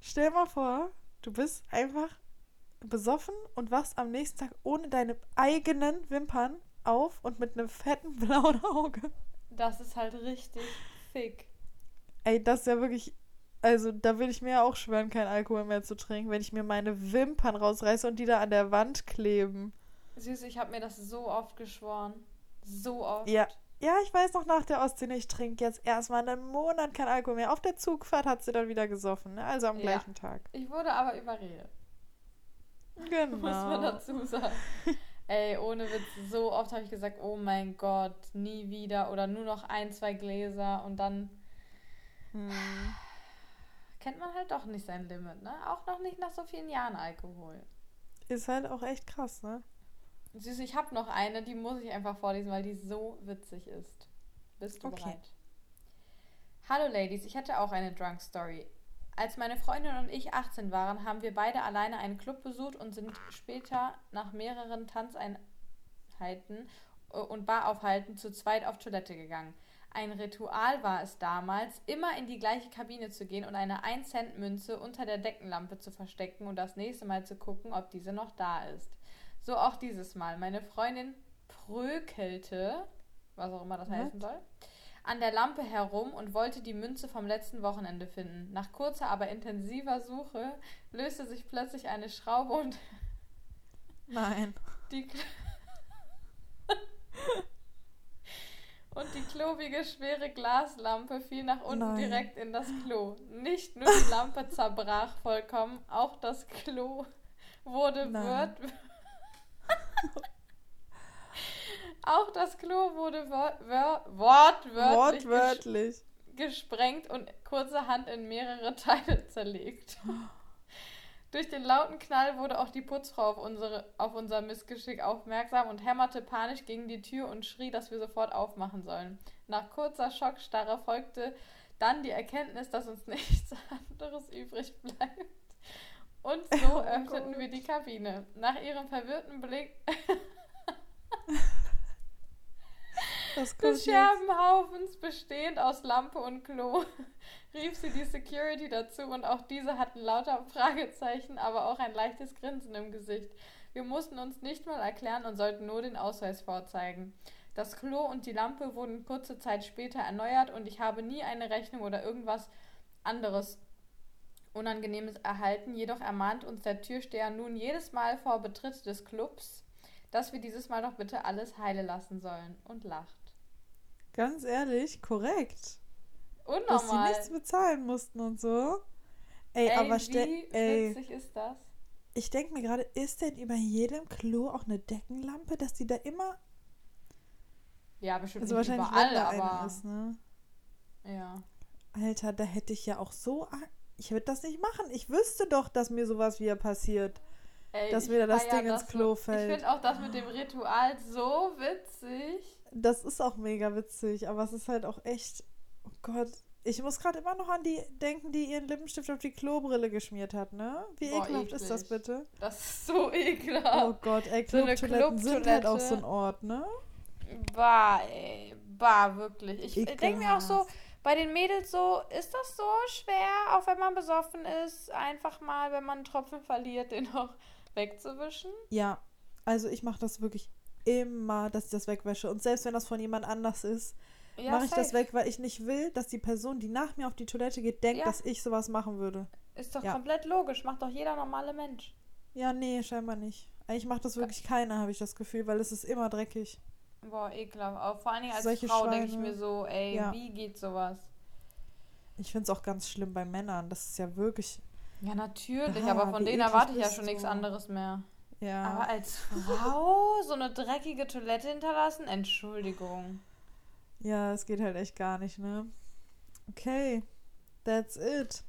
Stell mal vor, du bist einfach besoffen und wachst am nächsten Tag ohne deine eigenen Wimpern auf und mit einem fetten (laughs) blauen Auge. Das ist halt richtig fick. Ey, das ist ja wirklich. Also, da würde ich mir ja auch schwören, kein Alkohol mehr zu trinken, wenn ich mir meine Wimpern rausreiße und die da an der Wand kleben. Süß, ich habe mir das so oft geschworen. So oft. Ja. Ja, ich weiß noch nach der Ostsee, ich trinke jetzt erstmal einen Monat kein Alkohol mehr. Auf der Zugfahrt hat sie dann wieder gesoffen, ne? Also am Ja. gleichen Tag. Ich wurde aber überredet. Genau. Muss man dazu sagen. (laughs) Ey, ohne Witz, so oft habe ich gesagt, oh mein Gott, nie wieder oder nur noch ein, zwei Gläser und dann Hm. kennt man halt doch nicht sein Limit, ne? Auch noch nicht nach so vielen Jahren Alkohol. Ist halt auch echt krass, ne? Süß, ich habe noch eine, die muss ich einfach vorlesen, weil die so witzig ist. Bist du Okay. bereit? Hallo Ladies, ich hätte auch eine Drunk Story. Als meine Freundin und ich 18 waren, haben wir beide alleine einen Club besucht und sind später nach mehreren Tanzeinheiten äh, und Baraufhalten zu zweit auf Toilette gegangen. Ein Ritual war es damals, immer in die gleiche Kabine zu gehen und eine 1-Cent-Münze unter der Deckenlampe zu verstecken und das nächste Mal zu gucken, ob diese noch da ist. So auch dieses Mal. Meine Freundin prökelte, was auch immer das What? heißen soll, an der Lampe herum und wollte die Münze vom letzten Wochenende finden. Nach kurzer, aber intensiver Suche löste sich plötzlich eine Schraube und Nein. die und die klobige, schwere Glaslampe fiel nach unten Nein. direkt in das Klo. Nicht nur die Lampe zerbrach vollkommen, auch das Klo wurde Nein. Auch das Klo wurde wor wor wortwörtlich, ges Wortwörtlich. gesprengt und kurzerhand in mehrere Teile (laughs) zerlegt. Durch den lauten Knall wurde auch die Putzfrau auf, unsere, auf unser Missgeschick aufmerksam und hämmerte panisch gegen die Tür und schrie, dass wir sofort aufmachen sollen. Nach kurzer Schockstarre folgte dann die Erkenntnis, dass uns (laughs) nichts anderes übrig bleibt. Und (laughs) so Oh öffneten Gott. wir die Kabine. Nach ihrem verwirrten Blick (laughs) des. Scherbenhaufens, bestehend aus Lampe und Klo, (laughs) rief sie die Security dazu und auch diese hatten lauter Fragezeichen, aber auch ein leichtes Grinsen im Gesicht. Wir mussten uns nicht mal erklären und sollten nur den Ausweis vorzeigen. Das Klo und die Lampe wurden kurze Zeit später erneuert und ich habe nie eine Rechnung oder irgendwas anderes Unangenehmes erhalten. Jedoch ermahnt uns der Türsteher nun jedes Mal vor Betritt des Clubs, dass wir dieses Mal doch bitte alles heile lassen sollen und lacht. Ganz ehrlich, korrekt. Dass sie Unnormal. nichts bezahlen mussten und so. Ey, Ey, aber stell, wie ey, witzig ist das? ich denke mir gerade, ist denn über jedem Klo auch eine Deckenlampe, dass die da immer, Ja, bestimmt also nicht wahrscheinlich überall, aber ist, ne? ja. Alter, da hätte ich ja auch so, ich würde das nicht machen. Ich wüsste doch, dass mir sowas wieder passiert. Ey, Dass mir da das Ding ins das Klo so. fällt. Ich finde auch das mit dem Ritual so witzig. Das ist auch mega witzig, aber es ist halt auch echt, oh Gott. Ich muss gerade immer noch an die denken, die ihren Lippenstift auf die Klobrille geschmiert hat, ne? Wie Boah, ekelhaft ist das eklig. bitte? Das ist so Oh ekelhaft. Gott, ey, So eine Klobtoiletten sind halt auch so ein Ort, ne? Bah, ey. Bah, wirklich. Ich denke mir auch so. Bei den Mädels so, ist das so schwer, auch wenn man besoffen ist, einfach mal, wenn man einen Tropfen verliert, (laughs) den noch wegzuwischen? Ja, also ich mache das wirklich immer, dass ich das wegwäsche. Und selbst wenn das von jemand anders ist, Ja, mache ich das safe. weg, weil ich nicht will, dass die Person, die nach mir auf die Toilette geht, denkt, Ja. dass ich sowas machen würde. Ist doch Ja. komplett logisch. Macht doch jeder normale Mensch. Ja, nee, scheinbar nicht. Eigentlich macht das wirklich keiner, habe ich das Gefühl, weil es ist immer dreckig. Boah, ekelhaft. Aber vor allen Dingen als Solche Frau denke ich mir so, ey, Ja. wie geht sowas? Ich finde es auch ganz schlimm bei Männern. Das ist ja wirklich, Ja, natürlich, Ah, aber von denen erwarte ich ja schon nichts anderes mehr. ja. Aber als Frau so eine dreckige Toilette hinterlassen? Entschuldigung. Ja, es geht halt echt gar nicht, ne? Okay, that's it.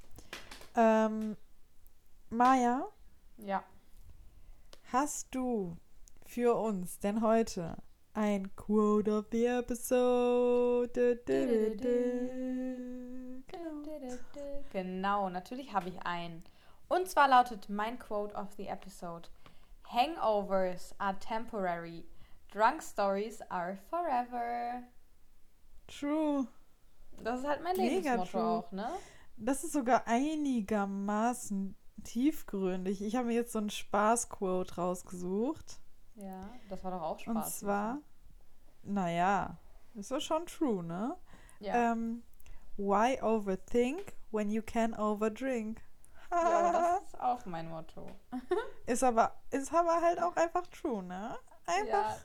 Ähm, Maja, Ja. hast du für uns denn heute ein Quote of the Episode? Genau. Genau, natürlich habe ich einen. Und zwar lautet mein Quote of the episode: Hangovers are temporary, drunk stories are forever. True. Das ist halt mein Mega Lebensmotto true. auch, ne? Das ist sogar einigermaßen tiefgründig. Ich habe mir jetzt so ein Spaßquote rausgesucht. Ja, das war doch auch Spaß. Und zwar, naja, ist doch schon true, ne? Ja, Ähm, why overthink when you can overdrink? ja (laughs) das ist auch mein Motto. (laughs) ist aber ist aber halt auch einfach true, ne? Einfach Ja,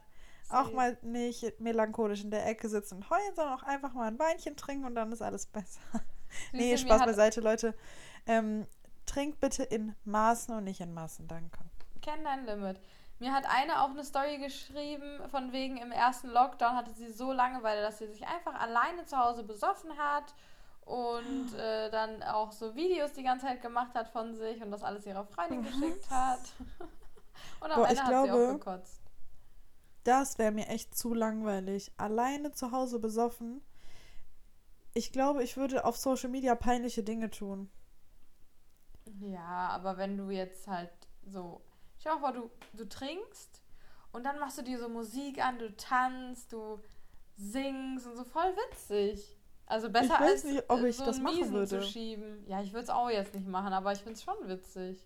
auch mal nicht melancholisch in der Ecke sitzen und heulen, sondern auch einfach mal ein Weinchen trinken und dann ist alles besser. (laughs) nee, Spaß beiseite, Leute. Ähm, trinkt bitte in Maßen und nicht in Massen, danke. Kenn dein Limit. Mir hat eine auch eine Story geschrieben, von wegen im ersten Lockdown hatte sie so Langeweile, dass sie sich einfach alleine zu Hause besoffen hat und (gasps) äh, dann auch so Videos die ganze Zeit gemacht hat von sich und das alles ihrer Freundin geschickt hat. (laughs) Und am Boah, Ende ich hat sie glaube- auch gekotzt. Das wäre mir echt zu langweilig. Alleine zu Hause besoffen. Ich glaube, ich würde auf Social Media peinliche Dinge tun. Ja, aber wenn du jetzt halt so, stell dir vor, du, du trinkst und dann machst du dir so Musik an, du tanzt, du singst und so voll witzig. Also besser Ich weiß als nicht, ob ich so das machen Miesen würde. zu schieben. Ja, ich würde es auch jetzt nicht machen, aber ich finde es schon witzig.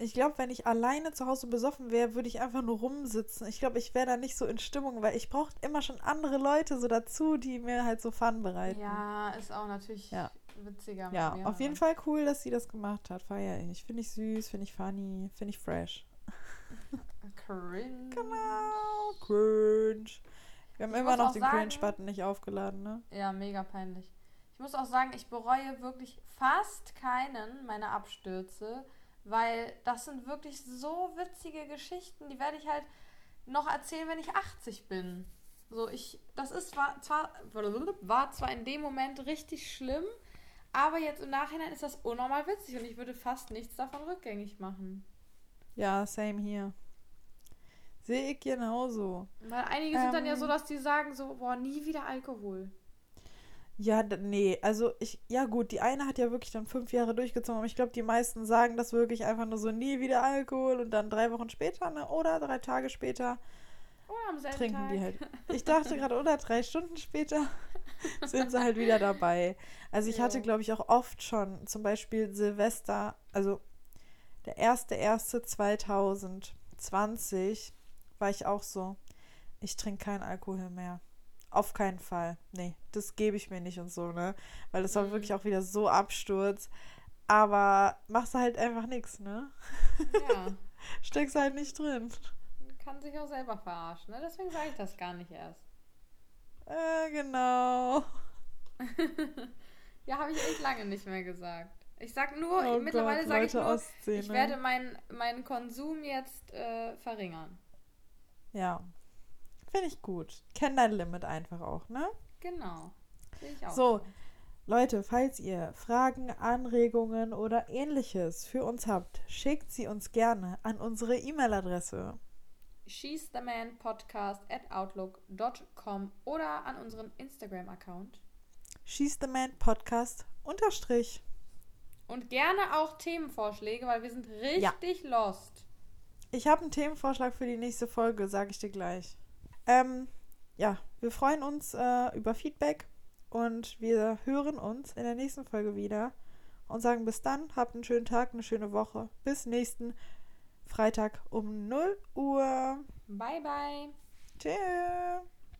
Ich glaube, wenn ich alleine zu Hause besoffen wäre, würde ich einfach nur rumsitzen. Ich glaube, ich wäre da nicht so in Stimmung, weil ich brauche immer schon andere Leute so dazu, die mir halt so Fun bereiten. Ja, ist auch natürlich Ja. witziger. Ja, auf jeden Fall cool, dass sie das gemacht hat. Feier ich. Finde ich süß, finde ich funny, finde ich fresh. Cringe. Genau. Cringe. Wir haben Ich immer noch den Cringe-Button nicht aufgeladen, ne? Ja, mega peinlich. Ich muss auch sagen, ich bereue wirklich fast keinen meiner Abstürze, weil das sind wirklich so witzige Geschichten, die werde ich halt noch erzählen, wenn ich 80 bin. So, ich, das ist war zwar, war zwar in dem Moment richtig schlimm, aber jetzt im Nachhinein ist das unnormal witzig und ich würde fast nichts davon rückgängig machen. Ja, same hier. Sehe ich genauso. Weil einige sind dann ja Ähm. so, dass die sagen so, boah, nie wieder Alkohol. Ja, nee, also ich, ja gut, die eine hat ja wirklich dann fünf Jahre durchgezogen, aber ich glaube, die meisten sagen das wirklich einfach nur so, nie wieder Alkohol und dann drei Wochen später, ne, oder drei Tage später Oder am selben trinken Tag. die halt. (laughs) Ich dachte gerade, oder drei Stunden später (laughs) sind sie halt wieder dabei. Also ich hatte, Jo. glaube ich, auch oft schon, zum Beispiel Silvester, also der 1.1.2020 war ich auch so, ich trinke keinen Alkohol mehr. Auf keinen Fall. Nee, das gebe ich mir nicht und so, ne? Weil das war Mhm. wirklich auch wieder so Absturz. Aber machst du halt einfach nichts, ne? Ja. (laughs) Steckst halt nicht drin. kann sich auch selber verarschen. Ne? Deswegen sage ich das gar nicht erst. Äh, genau. (laughs) Ja, habe ich echt lange nicht mehr gesagt. Ich sag nur, Oh mittlerweile sage ich nur, Ostsee, ich ne? werde meinen meinen Konsum jetzt äh, verringern. Ja. Finde ich gut. Kenn dein Limit einfach auch, ne? Genau. Sehe ich auch. So. Leute, falls ihr Fragen, Anregungen oder ähnliches für uns habt, schickt sie uns gerne an unsere E-Mail-Adresse. She's the Man Podcast at outlook.com oder an unseren Instagram-Account. She's the Man Podcast unterstrich. Und gerne auch Themenvorschläge, weil wir sind richtig lost. Ich habe einen Themenvorschlag für die nächste Folge, sage ich dir gleich. Ähm, ja, wir freuen uns äh, über Feedback und wir hören uns in der nächsten Folge wieder und sagen bis dann, habt einen schönen Tag, eine schöne Woche. Bis nächsten Freitag um 0 Uhr. Bye, bye. Tschüss.